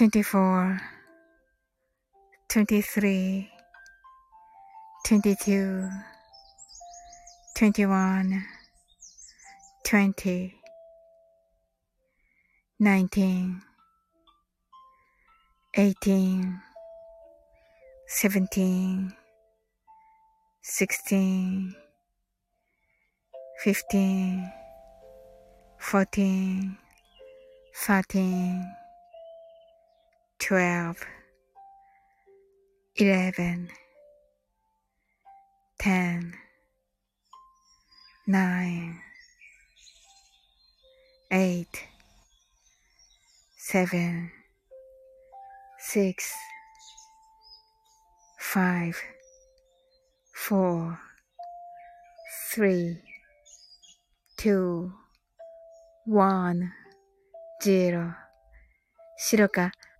24 23 22 21 20 19 18 17 16 15 14 13 12 11 10 9 8 7 6 5 4 3 2 1 0白か？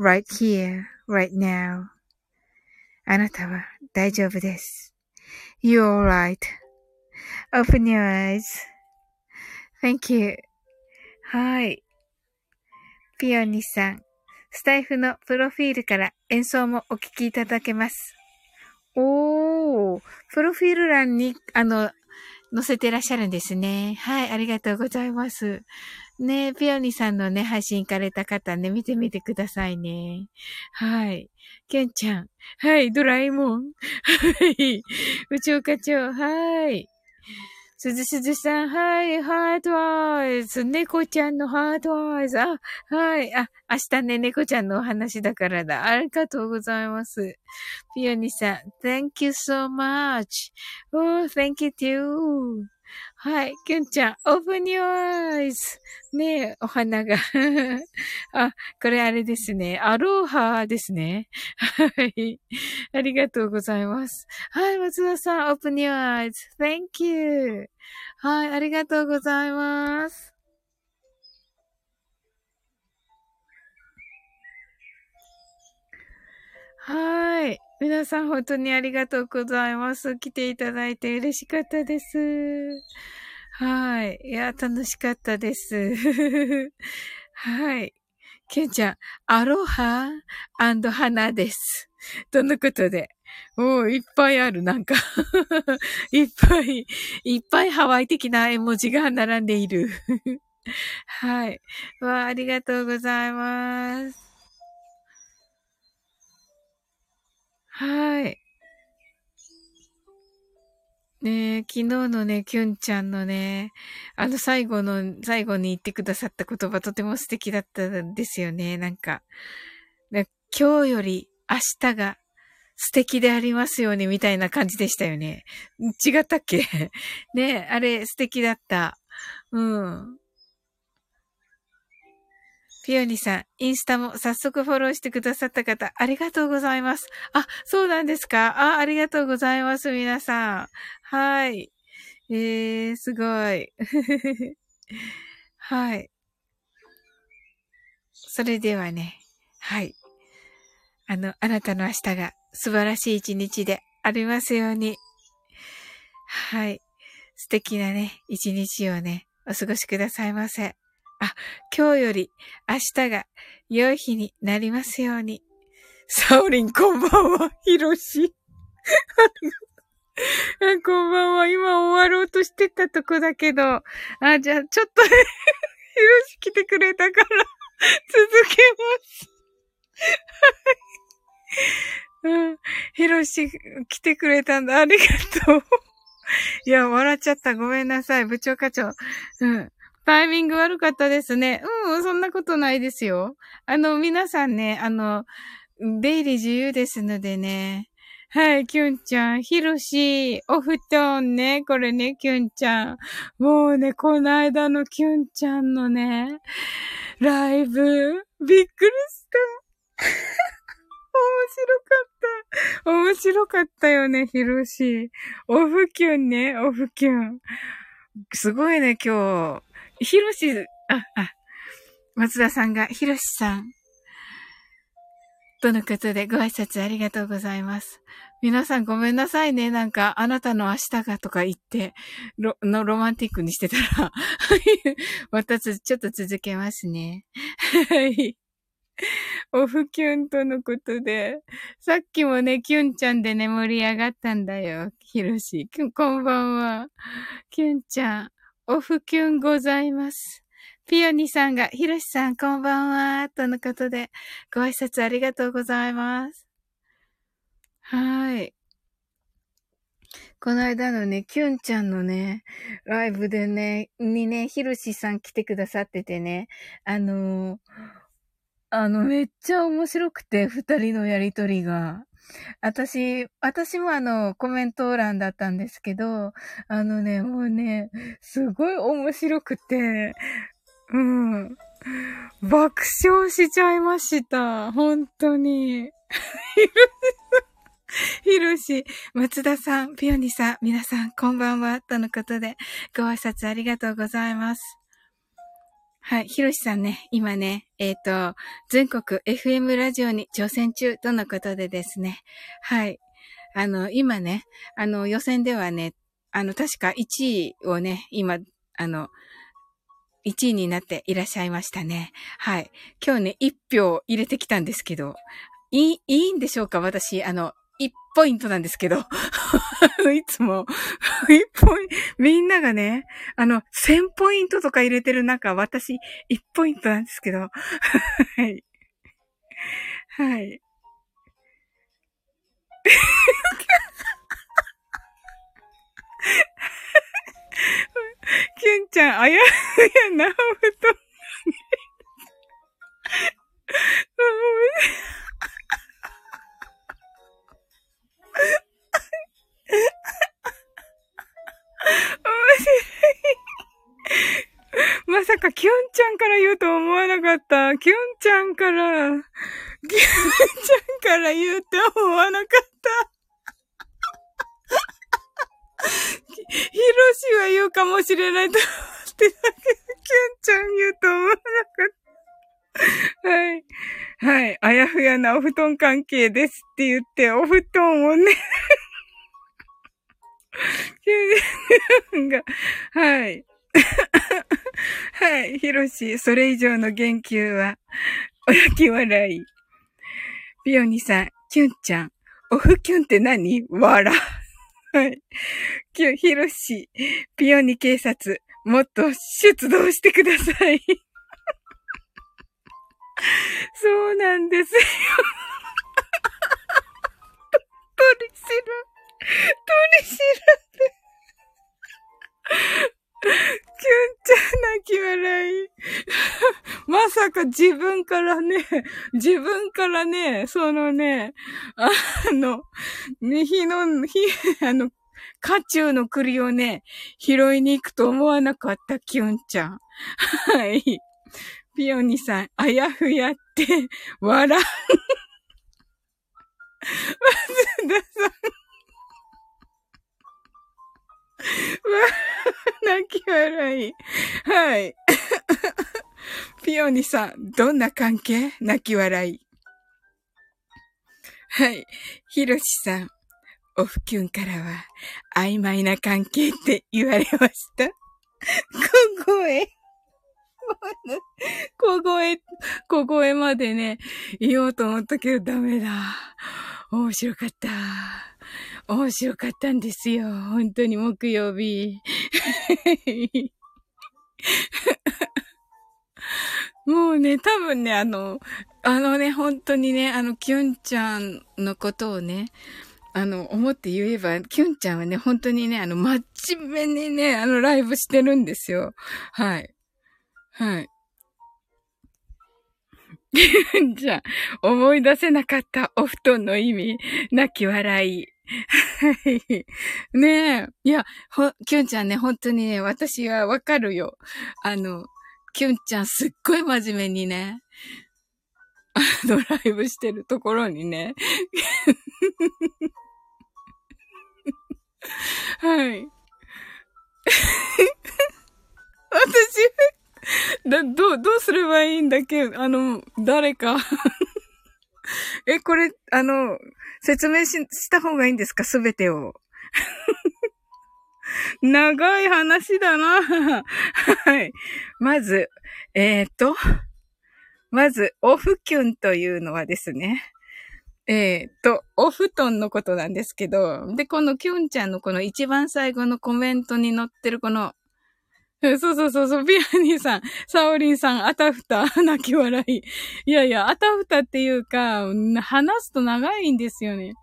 Right here, right now. あなたは大丈夫です。You're alright.Open your eyes.Thank you. はい。ピオニさん。スタイフのプロフィールから演奏もお聴きいただけます。おー。プロフィール欄に、あの、載せてらっしゃるんですね。はい、ありがとうございます。ねピオニさんのね、配信行かれた方ね、見てみてくださいね。はい。ケンちゃん。はい、ドラえもん。はい。宇宙課長。はい。すずすずさん、はい、 heart eyes。猫ちゃんの heart eyes。あ、はい。あ、明日ね、猫ちゃんのお話だからだ。ありがとうございます。ピオニさん、thank you so much. Oh, thank you too. はい。きゅんちゃん、open your eyes. ねえ、お花が。[LAUGHS] あ、これあれですね。アローハですね。はい。ありがとうございます。はい、松田さん、open your eyes. Thank you. はい、ありがとうございます。はい。皆さん本当にありがとうございます。来ていただいて嬉しかったです。はい。いや、楽しかったです。[LAUGHS] はい。ケンちゃん、アロハ花です。とのことで？おいっぱいある、なんか [LAUGHS] いっぱい、いっぱいハワイ的な絵文字が並んでいるはい。わあ、ありがとうございます。はい。ねえ、昨日のね、キュンちゃんのね、あの最後の、最後に言ってくださった言葉とても素敵だったんですよね、なんか。ね、今日より明日が素敵でありますようにみたいな感じでしたよね。違ったっけ？[LAUGHS] ねあれ素敵だった。うん。ピオニさん、インスタも早速フォローしてくださった方、ありがとうございます。あ、そうなんですか？あ、ありがとうございます、皆さん。はい。えー、すごい。[LAUGHS] はい。それではね、はい。あの、あなたの明日が素晴らしい一日でありますように。はい。素敵なね、一日をね、お過ごしくださいませ。あ、今日より明日が良い日になりますように。サオリンこんばんは、ヒロシ。[LAUGHS] こんばんは。今終わろうとしてたとこだけど。あ、じゃあ、ちょっと、ね [LAUGHS] ヒロシ来てくれたから、[LAUGHS] 続けます。はい。うん。ヒロシ来てくれたんだ。ありがとう。いや、笑っちゃった。ごめんなさい。部長課長。うん。タイミング悪かったですね。うん、そんなことないですよ。あの、皆さんね、あの、出入り自由ですのでね。はい、キュンちゃん、ヒロシ、お布団ね、これね、キュンちゃん。もうね、この間のキュンちゃんのね、ライブ、びっくりした。面白かった。面白かったよね、ひろし。オフキュンね、オフキュン。すごいね、今日。ひろし、あ、あ、松田さんが、ひろしさん。とのことでご挨拶ありがとうございます。皆さんごめんなさいね。なんか、あなたの明日がとか言って、ロ、のロマンティックにしてたら [LAUGHS] また、ちょっと続けますね。はい。オフキュンとのことで、さっきもね、キュンちゃんでね、盛り上がったんだよ。ひろし。こんばんは。キュンちゃん、オフキュンございます。ピオニさんが、ひろしさん、こんばんは。とのことで、ご挨拶ありがとうございます。はい。この間のね、キュンちゃんのね、ライブでね、にね、ひろしさん来てくださっててね、あのーあの、めっちゃ面白くて、二人のやりとりが。私、私もあの、コメント欄だったんですけど、あのね、もうね、すごい面白くて、うん。爆笑しちゃいました。本当に。ひろし、松田さん、ピオニさん、皆さん、こんばんは、とのことで、ご挨拶ありがとうございます。はい。ひろしさんね、今ね、えっ、ー、と、全国 FM ラジオに挑戦中とのことでですね。はい。あの、今ね、あの、予選ではね、あの、確か1位をね、今、あの、1位になっていらっしゃいましたね。はい。今日ね、1票入れてきたんですけど、いい、いいんでしょうか？私、あの、1ポイントなんですけど。[LAUGHS] いつも、1ポイント、みんながね、あの、1000ポイントとか入れてる中、私、1ポイントなんですけど。はい。はい。[LAUGHS] キュンちゃん、あや、や、なおと。白い。[LAUGHS] まさか、キュンちゃんから言うと思わなかった。キュンちゃんから、キュンちゃんから言うって思わなかった。ヒロシは言うかもしれないと思ってたけど、キュンちゃん言うと思わなかった。はい。はい。あやふやなお布団関係ですって言って、お布団をね [LAUGHS] [LAUGHS] が、はい。[LAUGHS] はい。ひろし、それ以上の言及は、おやき笑い。ピオニさん、キュンちゃん、オフキュンって何？わら。はい。キュン、ひろし、ピオニ警察、もっと出動してください。[LAUGHS] そうなんですよ。取り知ら、取り知らで。キュンちゃん泣き笑い。まさか自分からね、自分からね、そのね、あの、ね、火の、火、あの、家中の栗をね、拾いに行くと思わなかったキュンちゃん。はい。ピオニさん、あやふやって、笑う。松田さん。わ、泣き笑い。はい。ピオニさん、どんな関係？泣き笑い。はい。ヒロシさん、オフキュンからは曖昧な関係って言われました。[LAUGHS] 小声。[LAUGHS] 小声、小声までね、言おうと思ったけどダメだ。面白かった。面白かったんですよ。本当に木曜日。[LAUGHS] もうね、多分ね、あの、あのね、本当にね、あの、キュンちゃんのことをね、あの、思って言えば、キュンちゃんはね、本当にね、あの、真面目にね、あの、ライブしてるんですよ。はい。はい。[LAUGHS] じゃあ、思い出せなかったお布団の意味、泣き笑い。[LAUGHS] はい。ねえ。いや、ほ、キュンちゃんね、本当にね、私はわかるよ。あの、キュンちゃんすっごい真面目にね、あの、ライブしてるところにね、[LAUGHS] はい。私、だ、どう、どうすればいいんだっけ？あの、誰か [LAUGHS] え、これ、あの、説明し、した方がいいんですか？すべてを。[LAUGHS] 長い話だな。[LAUGHS] はい。まず、えっ、と、まず、オフキュンというのはですね、えっ、ー、と、お布団のことなんですけど、で、このキュンちゃんのこの一番最後のコメントに載ってるこの、[LAUGHS] そうそうそうそう、ビアニーさん、サオリンさん、あたふた、[LAUGHS] 泣き笑い。いやいや、あたふたっていうか、話すと長いんですよね。[LAUGHS] よ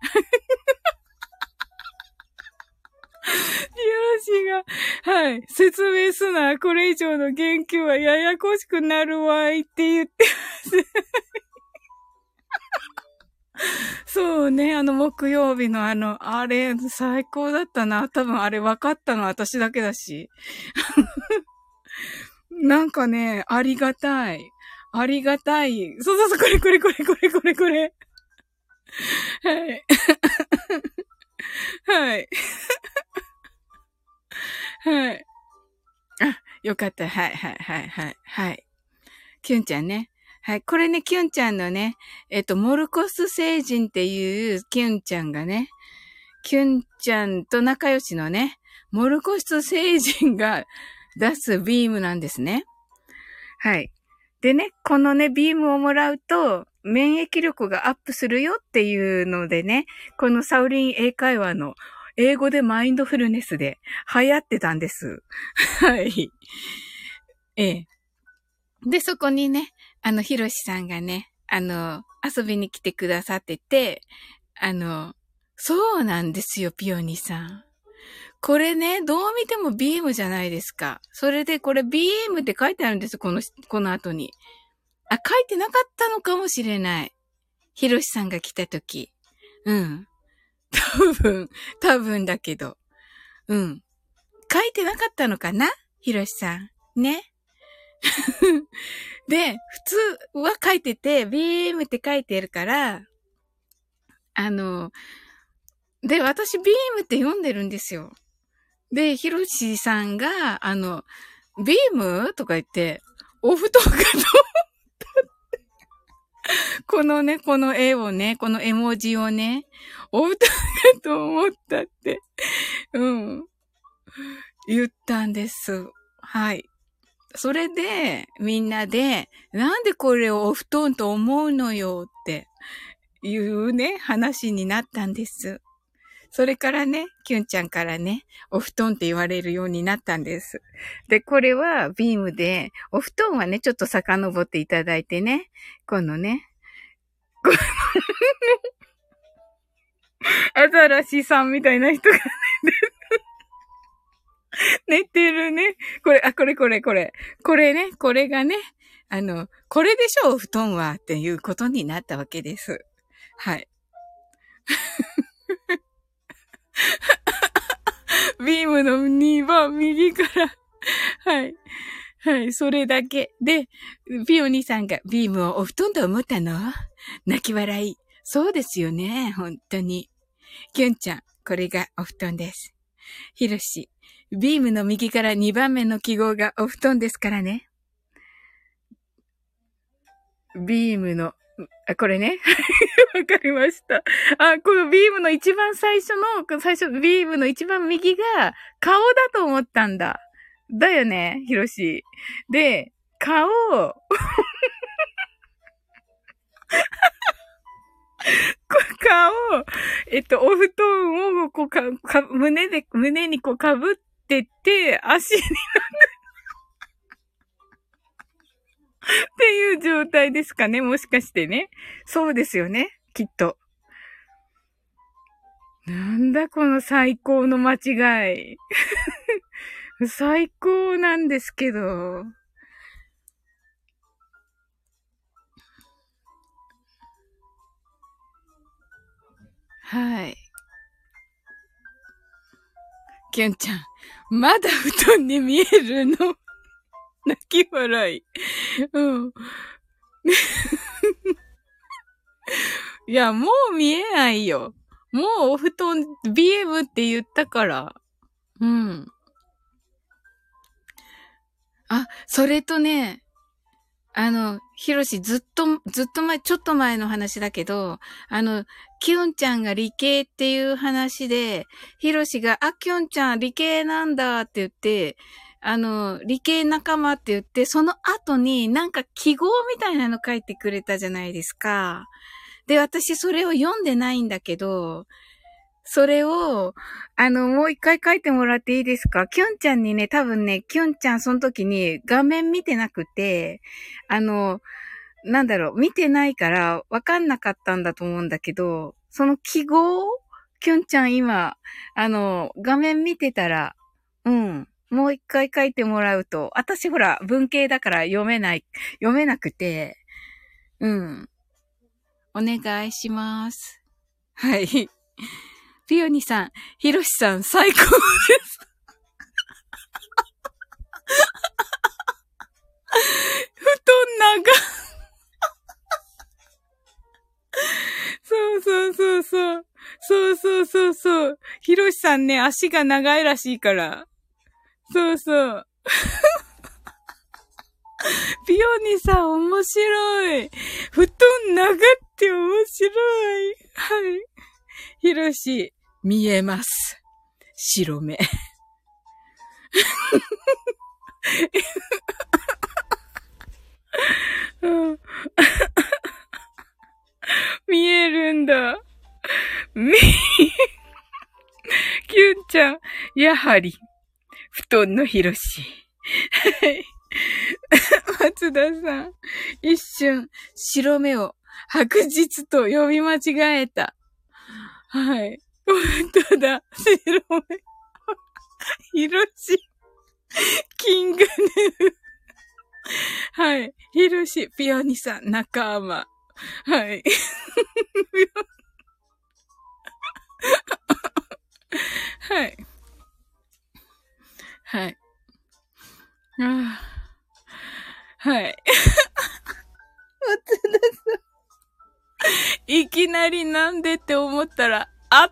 ろしが、はい。説明すな。これ以上の言及はややこしくなるわいって言ってます。[LAUGHS] そうね、あの木曜日のあの、あれ、最高だったな。多分あれ分かったの私だけだし。[LAUGHS] なんかね、ありがたい。ありがたい。そうそうそう、これこれこれこれこれこれ。はい。[LAUGHS] はい。はい。あ、よかった。はい、はい、はい、はい。はい。キュンちゃんね。はい。これね、キュンちゃんのね、えっと、モルコス星人っていうキュンちゃんがね、キュンちゃんと仲良しのね、モルコス星人が出すビームなんですね。はい。でね、このね、ビームをもらうと、免疫力がアップするよっていうのでね、このサウリン英会話の英語でマインドフルネスで流行ってたんです。はい。ええ。で、そこにね、あの、ヒロシさんがね、あの、遊びに来てくださってて、あの、そうなんですよ、ピオニさん。これね、どう見てもビームじゃないですか。それでこれビームって書いてあるんです、この、この後に。あ、書いてなかったのかもしれない。ヒロシさんが来た時。うん。多分、多分だけど。うん。書いてなかったのかな？ひろしさん。ね。で、普通は書いてて、ビームって書いてるから、あの、で、私ビームって読んでるんですよ。で、ひろしさんが、あの、ビームとか言って、お布団かとこのね、この絵をね、この絵文字をね、お歌だと思ったって、うん、言ったんです。はい。それで、みんなで、なんでこれをお布団と思うのよっていうね、話になったんです。それからね、キュンちゃんからね、お布団って言われるようになったんです。で、これはビームで、お布団はね、ちょっと遡っていただいてね、このね、このアザラシさんみたいな人がね [LAUGHS] 寝てるね。これ、あ、これこれこれ。これね、これがね、あの、これでしょ、お布団は、っていうことになったわけです。はい。[LAUGHS] ビームの2番右からはい。はい、それだけ。で、ピオニさんがビームをお布団と思ったの？泣き笑い。そうですよね、本当に。キュンちゃん、これがお布団です。ヒロシ、ビームの右から2番目の記号がお布団ですからね。ビームの、あ、これね。[LAUGHS] わかりました。あ、このビームの一番最初の、最初、ビームの一番右が顔だと思ったんだ。だよね、ヒロシ。で、顔、[LAUGHS] 顔、えっと、お布団をこうか、か、胸で、胸にこう被ってて、足にっていう状態ですかね、もしかしてね。そうですよね、きっと。なんだこの最高の間違い。[LAUGHS] 最高なんですけど。はい。きゅんちゃん、まだ布団に見えるの？[LAUGHS] 泣き笑い。うん。[LAUGHS] いや、もう見えないよ。もうお布団 BM って言ったから。うん。あ、それとね、あの、ひろし、ずっと、ずっと前、ちょっと前の話だけど、あの、キュンちゃんが理系っていう話で、ひろしが、あ、キュンちゃん理系なんだって言って、あの、理系仲間って言って、その後になんか記号みたいなの書いてくれたじゃないですか。で、私それを読んでないんだけど、それを、あの、もう一回書いてもらっていいですか？キュンちゃんにね、多分ね、キュンちゃんその時に画面見てなくて、あの、なんだろう、見てないからわかんなかったんだと思うんだけど、その記号キュンちゃん今、あの、画面見てたら、うん、もう一回書いてもらうと、私ほら、文系だから読めない、読めなくて、うん。お願いします。はい。ピオニさん、ヒロシさん、最高です。布団長。そうそうそうそう。そうそうそうそう。ヒロシさんね、足が長いらしいから。そうそう。ピオニさん面白い。布団長って面白い。はい。ヒロシ、見えます。白目。見えるんだ。み、キュンちゃん、やはり、布団のひろし。はい。松田さん、一瞬、白目を白日と呼び間違えた。はい。本当だ。白目。ひろし。キングヌー。はい。ひろし、ピアニさん、仲間。はい。[LAUGHS] はい。はい。あはい。松田さん。いきなりなんでって思ったら、あっ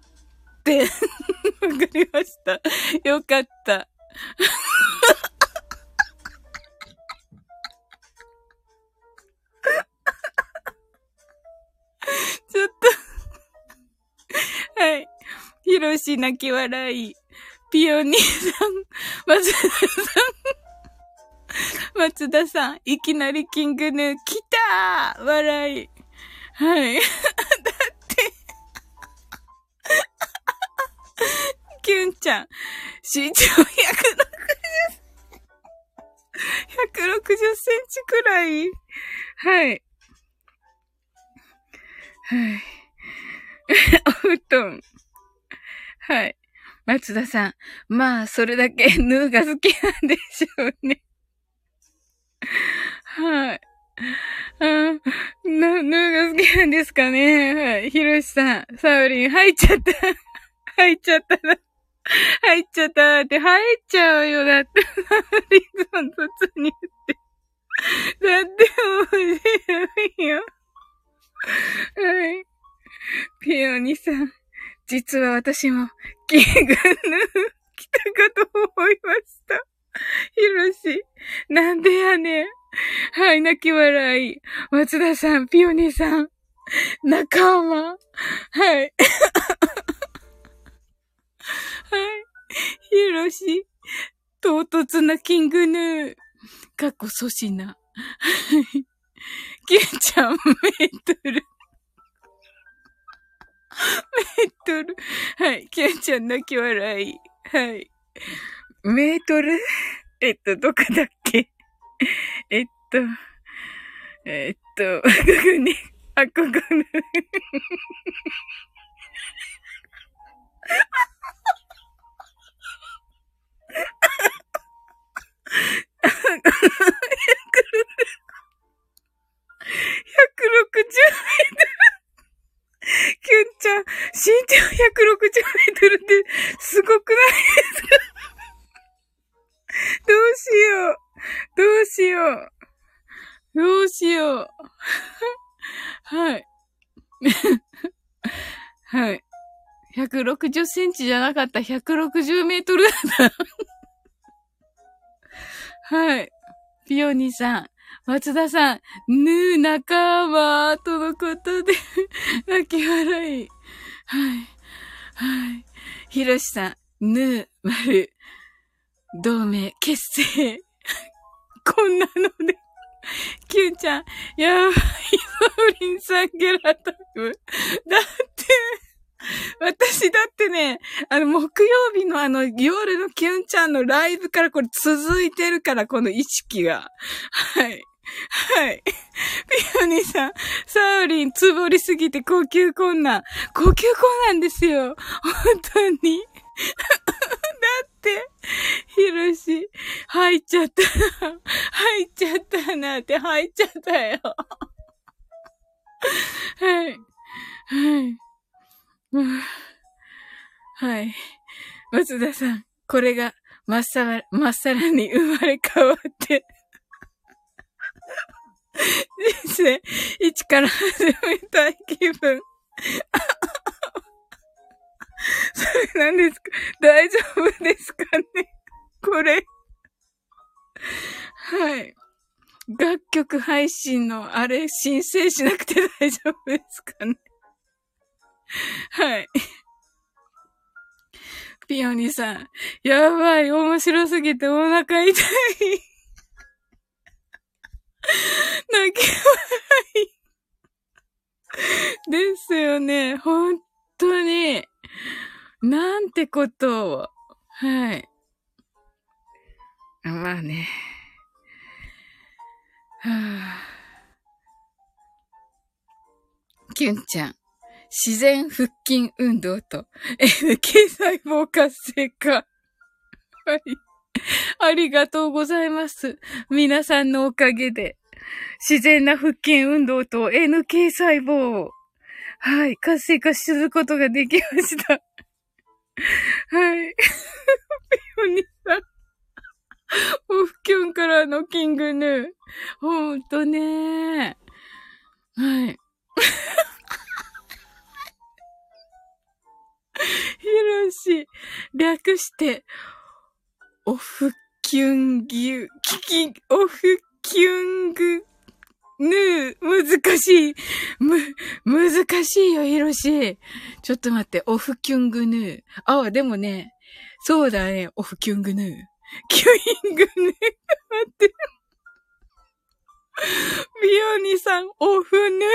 わかりました。よかった。ちょっとはい。ひろし泣き笑い。ピオニーさん、松田さん、松田さん、いきなりキングヌー、来たー笑い。はい。キュンちゃん、身長160、160センチくらい。はい。はい。[LAUGHS] お布団。はい。松田さん。まあ、それだけ [LAUGHS] ヌーが好きなんでしょうね。はい。あヌーが好きなんですかねはい。ひろしさん、サウリン入っちゃった。入っちゃったな。入っちゃったって、入っちゃうよ。だって、リズム突入って。だって面白いよ。はい。ピオニさん。実は私も、キングヌー来たかと思いました。ヒロシ、なんでやねん。はい、泣き笑い。松田さん、ピオニさん、仲間。はい。はい。ヒロシ、唐突なキングヌー。かっこ粗品。はい。キュンちゃん、メートル。メートル。はい。キュンちゃん泣き笑い。はい。メートル？えっと、どこだっけ？えっと、えっと、ここに、あ、ここの160メートル。160メートルキュンちゃん、身長160メートルってすごくないですかどうしよう。どうしよう。どうしよう。はい。はい。160センチじゃなかった。160メートルだった。はい。ピオニーさん。松田さん。ぬー仲間とのことで泣き笑い。はい。はい。ひろしさん。ぬー、丸。同盟、結成。こんなので。キューちゃん、やばい、ソーリンさんゲラトフ。だって、[LAUGHS] 私だってね、あの、木曜日のあの、夜のキュンちゃんのライブからこれ続いてるから、この意識が。はい。はい。ピオニーさん、サーリン、つぼりすぎて呼吸困難。呼吸困難ですよ。本当に。[LAUGHS] だって、ひろし、入っちゃった。入っちゃったなって入っちゃったよ。はい。はい。[LAUGHS] はい。松田さん、これが、まっさら、まっさらに生まれ変わって人生、一から始めたい気分。それなんですか大丈夫ですかねこれ。はい。楽曲配信のあれ申請しなくて大丈夫ですかねはい。ピオニさん。やばい、面白すぎてお腹痛い。泣き笑い。ですよね。本当に。なんてことを。はい。まあね。はあ。キュンちゃん。自然腹筋運動と NK 細胞活性化。はい。ありがとうございます。皆さんのおかげで、自然な腹筋運動と NK 細胞を、はい、活性化することができました。はい。ピオニさん。オフキュンからのキングヌー。ほんとねはい。し、略して、オフキュンギュ、キキ、オフキュング、ぬー、難しい。む、難しいよ、ひろし。ちょっと待って、オフキュングヌー。あ、でもね、そうだね、オフキュングヌー。キュイングヌー。待って。ビオニさん、オフヌー。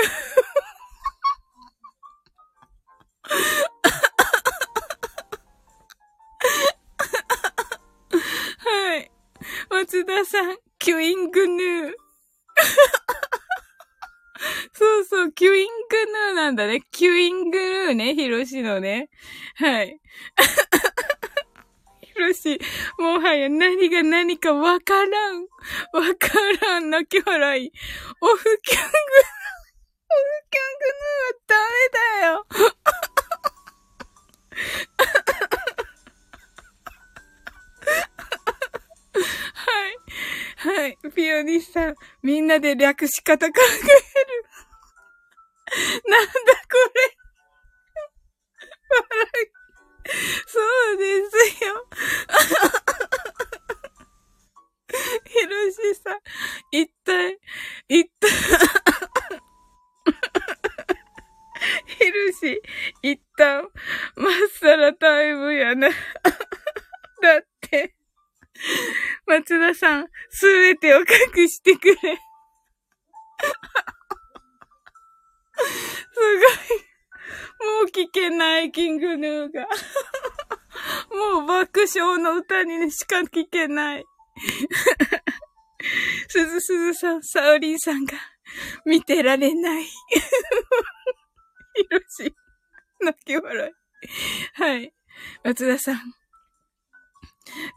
はい。松田さん、キュイングヌー。[LAUGHS] そうそう、キュイングヌーなんだね。キュイングヌーね、ヒロシのね。はい。[LAUGHS] ヒロシ、もはや何が何かわからん。わからん、泣き笑い。オフキュング、オフキュングヌーはダメだよ。[LAUGHS] はい。ピオニスさん、みんなで略し方考える。[LAUGHS] なんだこれ。笑い。そうですよ。[LAUGHS] ヒロシさん、一体、一体、[LAUGHS] ヒルシ、一旦、まっさらタイムやな。だって。[LAUGHS] 松田さん、すべてを隠してくれ。[LAUGHS] すごい。もう聞けない、キングヌーが。[LAUGHS] もう爆笑の歌にしか聞けない。すずすずさん、サオリンさんが見てられない。ひろし、泣き笑い。はい。松田さん。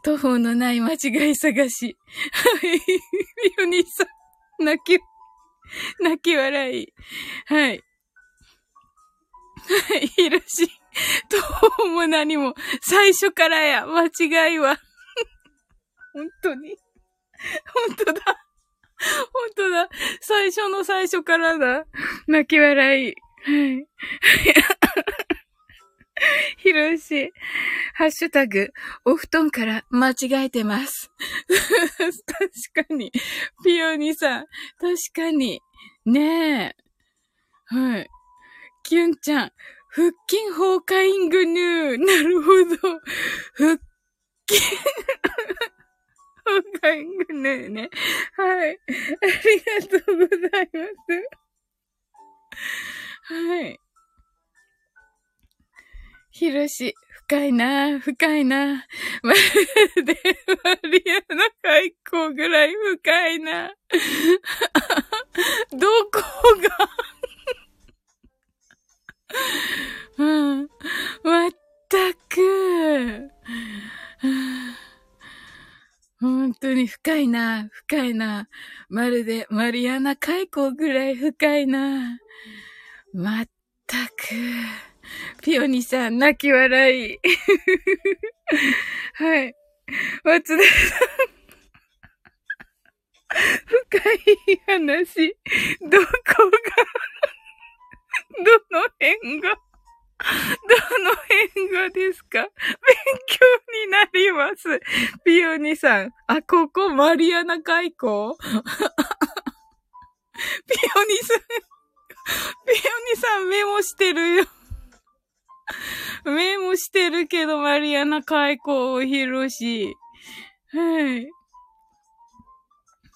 途方のない間違い探し。はい。ミオニーさん、泣き、泣き笑い。はい。はい、ひろし。途方も何も、最初からや、間違いは。本当に。本当だ。本当だ。最初の最初からだ。泣き笑い。はい。[LAUGHS] [LAUGHS] ひろし。ハッシュタグ、お布団から間違えてます。[LAUGHS] 確かに。ピオニさん。確かに。ねえ。はい。キュンちゃん。腹筋崩壊グヌー。なるほど。腹筋 [LAUGHS] 崩壊グヌーね。はい。ありがとう深いな、深いな。まるで、マリアの開口ぐらい深いな。[LAUGHS] どこが？[LAUGHS] うん。まったく。本当に深いな、深いな。まるでマリアナ海溝ぐらい深いな。まったく。ピオニさん、泣き笑い。[LAUGHS] はい。松田さん。深い話。どこが？どの辺が？どの辺がですか？勉強になります。ピオニさん。あ、ここ、マリアナ海溝？[LAUGHS] ピオニさん。ピオニさんメモしてるよ。[LAUGHS] メモしてるけど、マリアナ海溝広し。はい。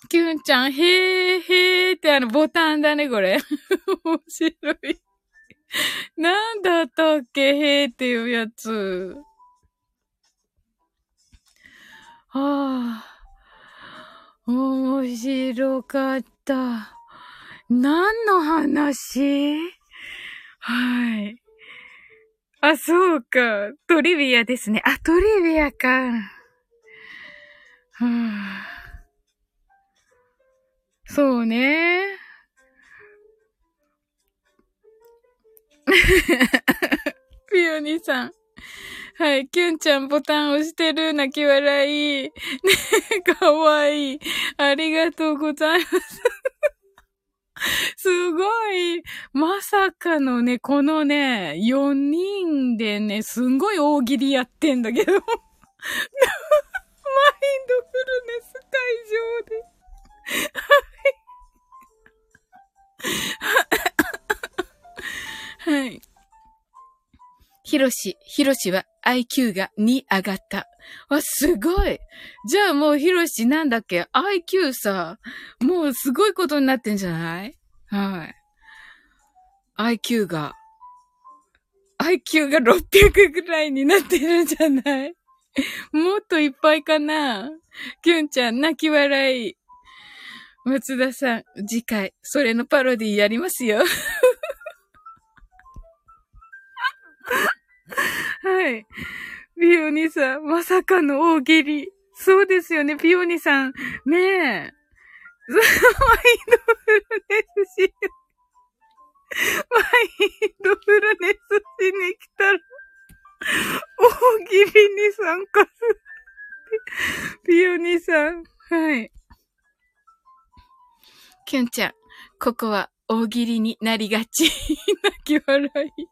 キュンちゃん、へーへーってあのボタンだね、これ。[LAUGHS] 面白い。なんだったっけへーっていうやつ。はあ。面白かった。何の話？はい。あ、そうか。トリビアですね。あ、トリビアか。はあ、そうね。ピオニさん。はい。キュンちゃんボタン押してる。泣き笑い。ねかわいい。ありがとうございます。[LAUGHS] すごい。まさかのね、このね、4人でね、すんごい大喜利やってんだけど。[LAUGHS] マインドフルネス会場で。はい。はい。ひろし、ひろしは IQ が2上がった。わ、すごい。じゃあもうひろしなんだっけ ?IQ さ、もうすごいことになってんじゃない？はい。IQ が、IQ が600ぐらいになってるんじゃない？もっといっぱいかな？キュンちゃん、泣き笑い。松田さん、次回、それのパロディやりますよ。[LAUGHS] はい。ピオニさん、まさかの大喜利。そうですよね、ピオニさん。ねえ。マインドフルネスし、マインドフルネスしに来たら、大喜利に参加する。ピオニさん。はい。キュンちゃん、ここは大喜利になりがち。泣き笑い。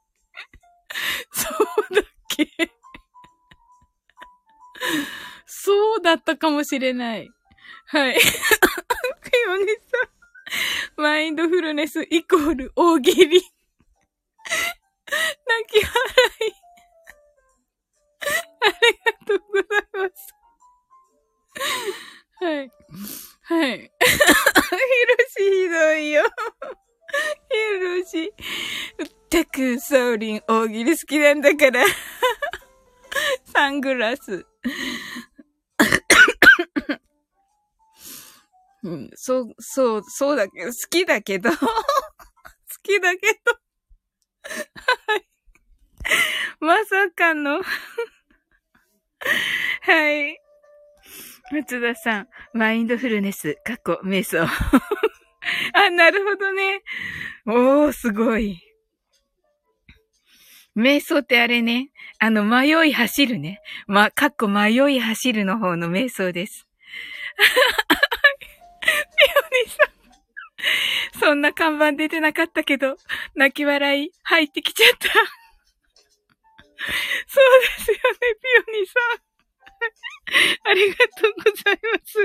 そうだっけ [LAUGHS] そうだったかもしれない。はい。ピオネさん。マインドフルネスイコール大喜利。泣き笑い。ありがとうございます。はい。はい。ひろしひどいよ。ひろしい。たく、ソーリン大喜利好きなんだから。[LAUGHS] サングラス。[COUGHS] うん、そう、そう、そうだけど、好きだけど、[LAUGHS] 好きだけど、はい。まさかのはい。松田さん、マインドフルネス、過去、瞑想。[LAUGHS] あ、なるほどね。おー、すごい。瞑想ってあれね、あの、迷い走るね。ま、かっこ迷い走るの方の瞑想です。ピオニさん。そんな看板出てなかったけど、泣き笑い入ってきちゃった。[LAUGHS] そうですよね、ピオニさん [LAUGHS] ありがとうございます。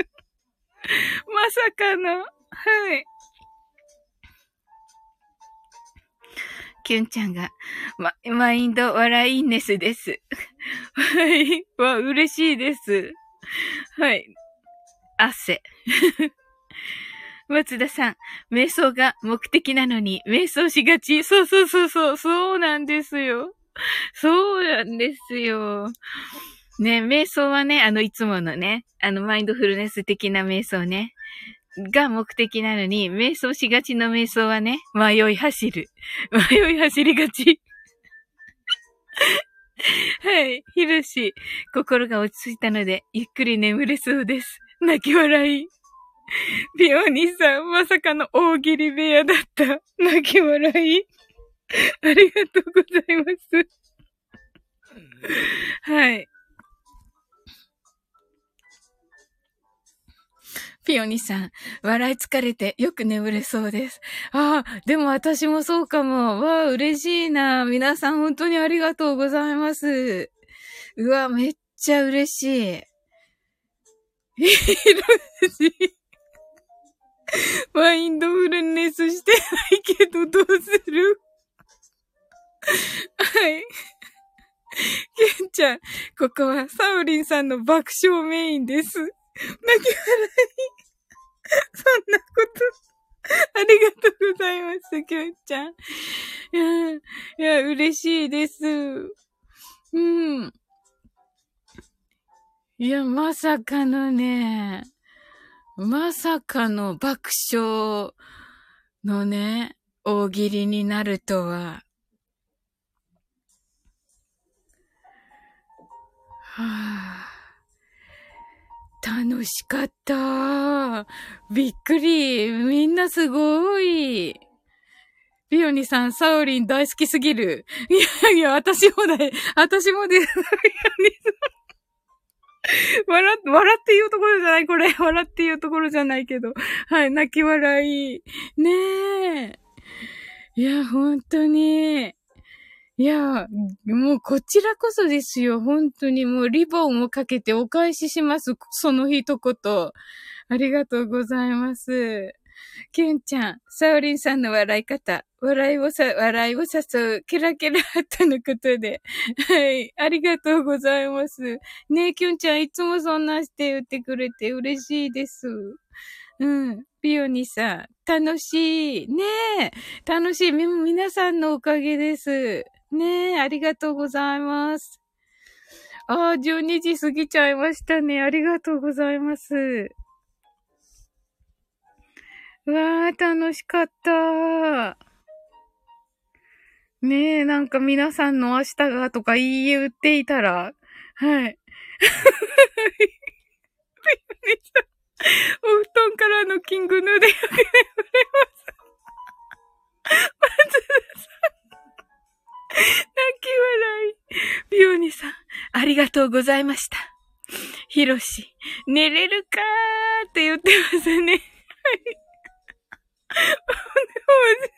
まさかの、はい。キュンちゃんが、ま、マインド笑いネスです。[LAUGHS] はい。わ、嬉しいです。はい。汗。[LAUGHS] 松田さん、瞑想が目的なのに瞑想しがち。そうそうそうそう、そうなんですよ。そうなんですよ。ね、瞑想はね、あの、いつものね、あの、マインドフルネス的な瞑想ね、が目的なのに、瞑想しがちの瞑想はね、迷い走る。[LAUGHS] 迷い走りがち。[LAUGHS] はい。ひろし、心が落ち着いたので、ゆっくり眠れそうです。泣き笑い。ビオニーさん、まさかの大喜利部屋だった。泣き笑い。ありがとうございます。はい。ピオニさん、笑い疲れてよく眠れそうです。ああ、でも私もそうかも。わあ、嬉しいな。皆さん本当にありがとうございます。うわ、めっちゃ嬉しい。いし。マインドフルネスしてないけどどうする？はい。ケンちゃん、ここはサウリンさんの爆笑メインです。泣き笑い。[LAUGHS] そんなこと、ありがとうございます、ケンちゃん。いや、いや、嬉しいです。うん。いや、まさかのね、まさかの爆笑のね、大喜利になるとは。はあ、楽しかった。びっくり。みんなすごい。ビオニさん、サウリン大好きすぎる。いやいや、私もだ、私もで、ビオニさん。笑、笑って言うところじゃない、これ。笑って言うところじゃないけど。はい、泣き笑い。ねえ。いや、本当に。いや、もうこちらこそですよ。本当にもうリボンをかけてお返しします。その一言。ありがとうございます。キュンちゃん、サオリンさんの笑い方、笑いをさ、笑いを誘う、キラキラとのことで。はい。ありがとうございます。ねえ、キュンちゃん、いつもそんなして言ってくれて嬉しいです。うん。ピオニさん、楽しい。ねえ、楽しい。み、皆さんのおかげです。ねえ、ありがとうございます。ああ、12時過ぎちゃいましたね。ありがとうございます。うわー、楽しかった。ねえ、なんか皆さんの明日がとか言い言っていたら、はい。[LAUGHS] お布団からのキングヌーでよく眠れます。[LAUGHS] まず泣き笑い。ビオニさん、ありがとうございました。ヒロシ、寝れるかーって言ってますね。はい。面白い。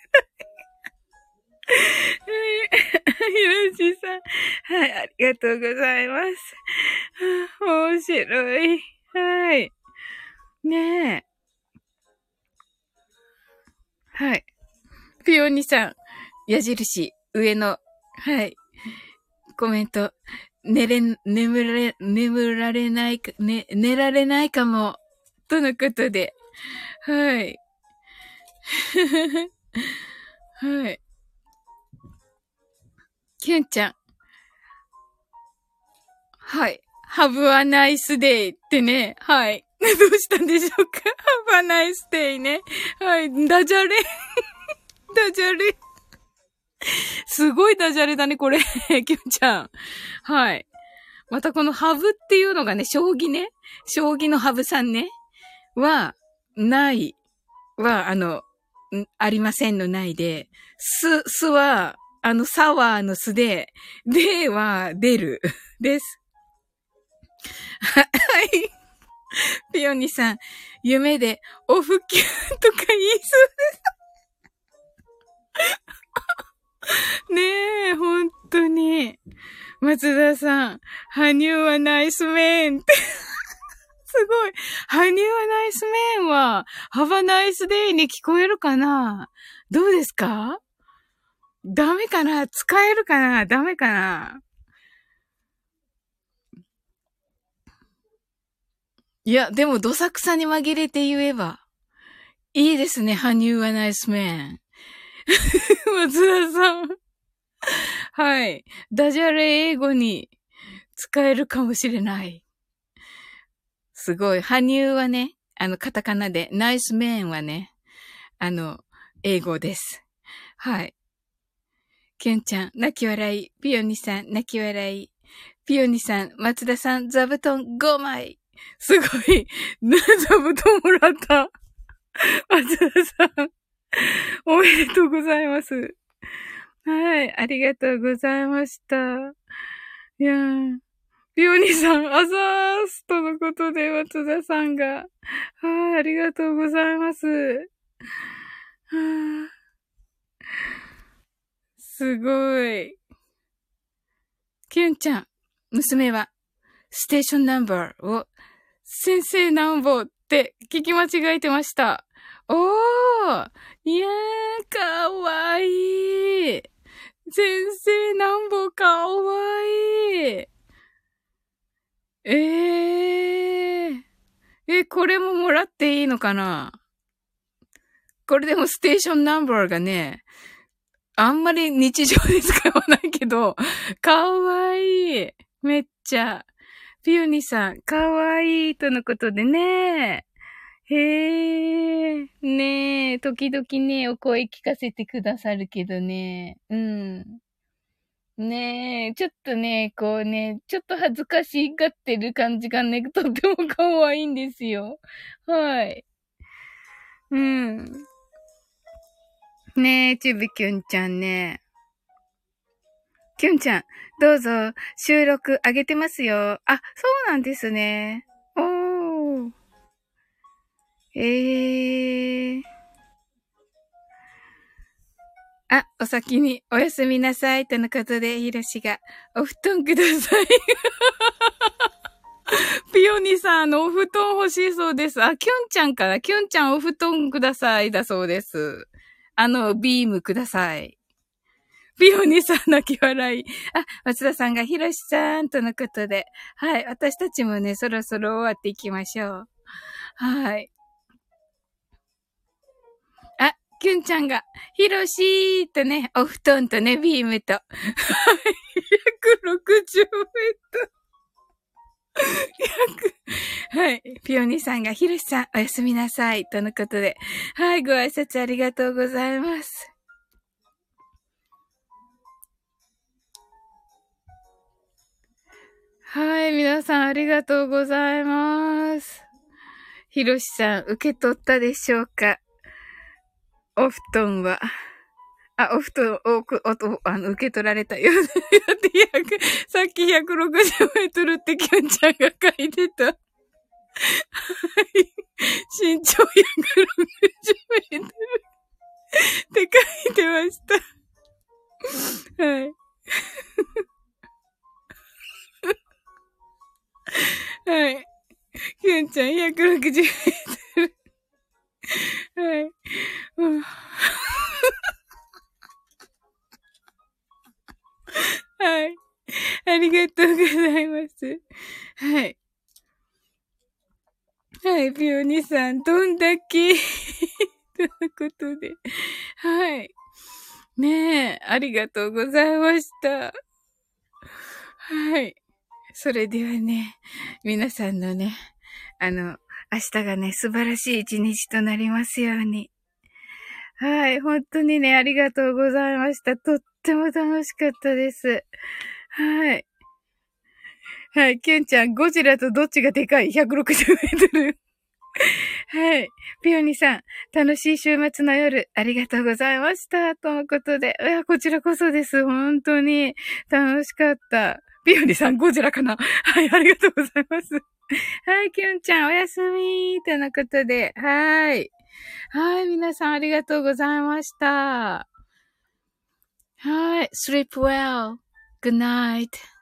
ひろしさん。はい、ありがとうございます。面白い。はい。ねえ。はい。ピオニさん、矢印、上の、はい。コメント、寝れ、眠れ、眠られないか、ね、寝られないかも、とのことで、はい。[LAUGHS] はい。キュンちゃん。はい。have a nice day ってね。はい。[LAUGHS] どうしたんでしょうか ?have a nice day ね。はい。ダジャレ。[LAUGHS] ダジャレ。すごいダジャレだね、これ。[LAUGHS] キュンちゃん。はい。またこのハブっていうのがね、将棋ね。将棋のハブさんね。は、ない。は、あの、ありませんのないで、す、すは、あの、サワーのすで、では出る。[LAUGHS] です。[LAUGHS] はい。ピオニさん、夢でおふきゅとか言いそうです。[LAUGHS] ねえ、本当に。松田さん、羽生はナイスメンって。[LAUGHS] すごい。羽生はナイスメンは、ハバナイスデイに聞こえるかな？どうですか？ダメかな？使えるかな？ダメかな？いや、でも、どさくさに紛れて言えば。いいですね、羽生はナイスメン。[LAUGHS] 松田さん。はい。ダジャレ英語に使えるかもしれない。すごい。羽生はね、あの、カタカナで、ナイスメンはね、あの、英語です。はい。キュンちゃん、泣き笑い。ピオニさん、泣き笑い。ピオニさん、松田さん、座布団5枚。すごい。[LAUGHS] 座布団もらった。松田さん、[LAUGHS] おめでとうございます。はい、ありがとうございました。いやー。ピオニさん、あざーすとのことで、松田さんが。はい、ありがとうございます。はすごい。キュンちゃん、娘は、ステーションナンバーを、先生ナンボって聞き間違えてました。おーいやー、かわいい。先生ナンボかわいい。ええー、え、これももらっていいのかな？これでもステーションナンバーがね、あんまり日常で使わないけど、かわいい。めっちゃ。ピオニさん、かわいいとのことでね。へえ、ねえ、時々ね、お声聞かせてくださるけどね。うん。ねえ、ちょっとね、こうね、ちょっと恥ずかしがってる感じがね、[LAUGHS] とっても可愛いんですよ。はい。うん。ねえ、ちびきゅんちゃんね。きゅんちゃん、どうぞ、収録上げてますよ。あ、そうなんですね。ええー。あ、お先におやすみなさい。とのことで、ひろしが、お布団ください。[LAUGHS] ピオニさん、あのお布団欲しいそうです。あ、きゅんちゃんから、きゅんちゃんお布団ください。だそうです。あの、ビームください。ピオニさん泣き笑い。あ、松田さんがひろしさんとのことで。はい。私たちもね、そろそろ終わっていきましょう。はい。キュンちゃんが、ひろしーとね、お布団とね、ビームと。はい。160メートル。[LAUGHS] はい。ピオニさんが、ひろしさん、おやすみなさい。とのことで。はい。ご挨拶ありがとうございます。はい。皆さん、ありがとうございます。ひろしさん、受け取ったでしょうか？お布団は。あ、お布団、お、お、あの、受け取られたよ。[LAUGHS] さっき160メートルってきょんちゃんが書いてた。はい。身長160メートルって書いてました。はい。はい。きゅんちゃん160メートル。[LAUGHS] はい。[LAUGHS] はい。ありがとうございます。はい。はい、ピオニさん、どんだけ [LAUGHS] ということで。はい。ねえ、ありがとうございました。はい。それではね、皆さんのね、あの、明日がね、素晴らしい一日となりますように。はい、本当にね、ありがとうございました。とっても楽しかったです。はい。はい、キュンちゃん、ゴジラとどっちがでかい ?160 メートル。はい。ピオニさん、楽しい週末の夜、ありがとうございました。とのことで。いや、こちらこそです。本当に楽しかった。ピオニさん、ゴジラかな？[LAUGHS] はい、ありがとうございます。はい、キュンちゃん、おやすみとのことで。はい。はい、皆さんありがとうございました。はい。sleep well. Good night.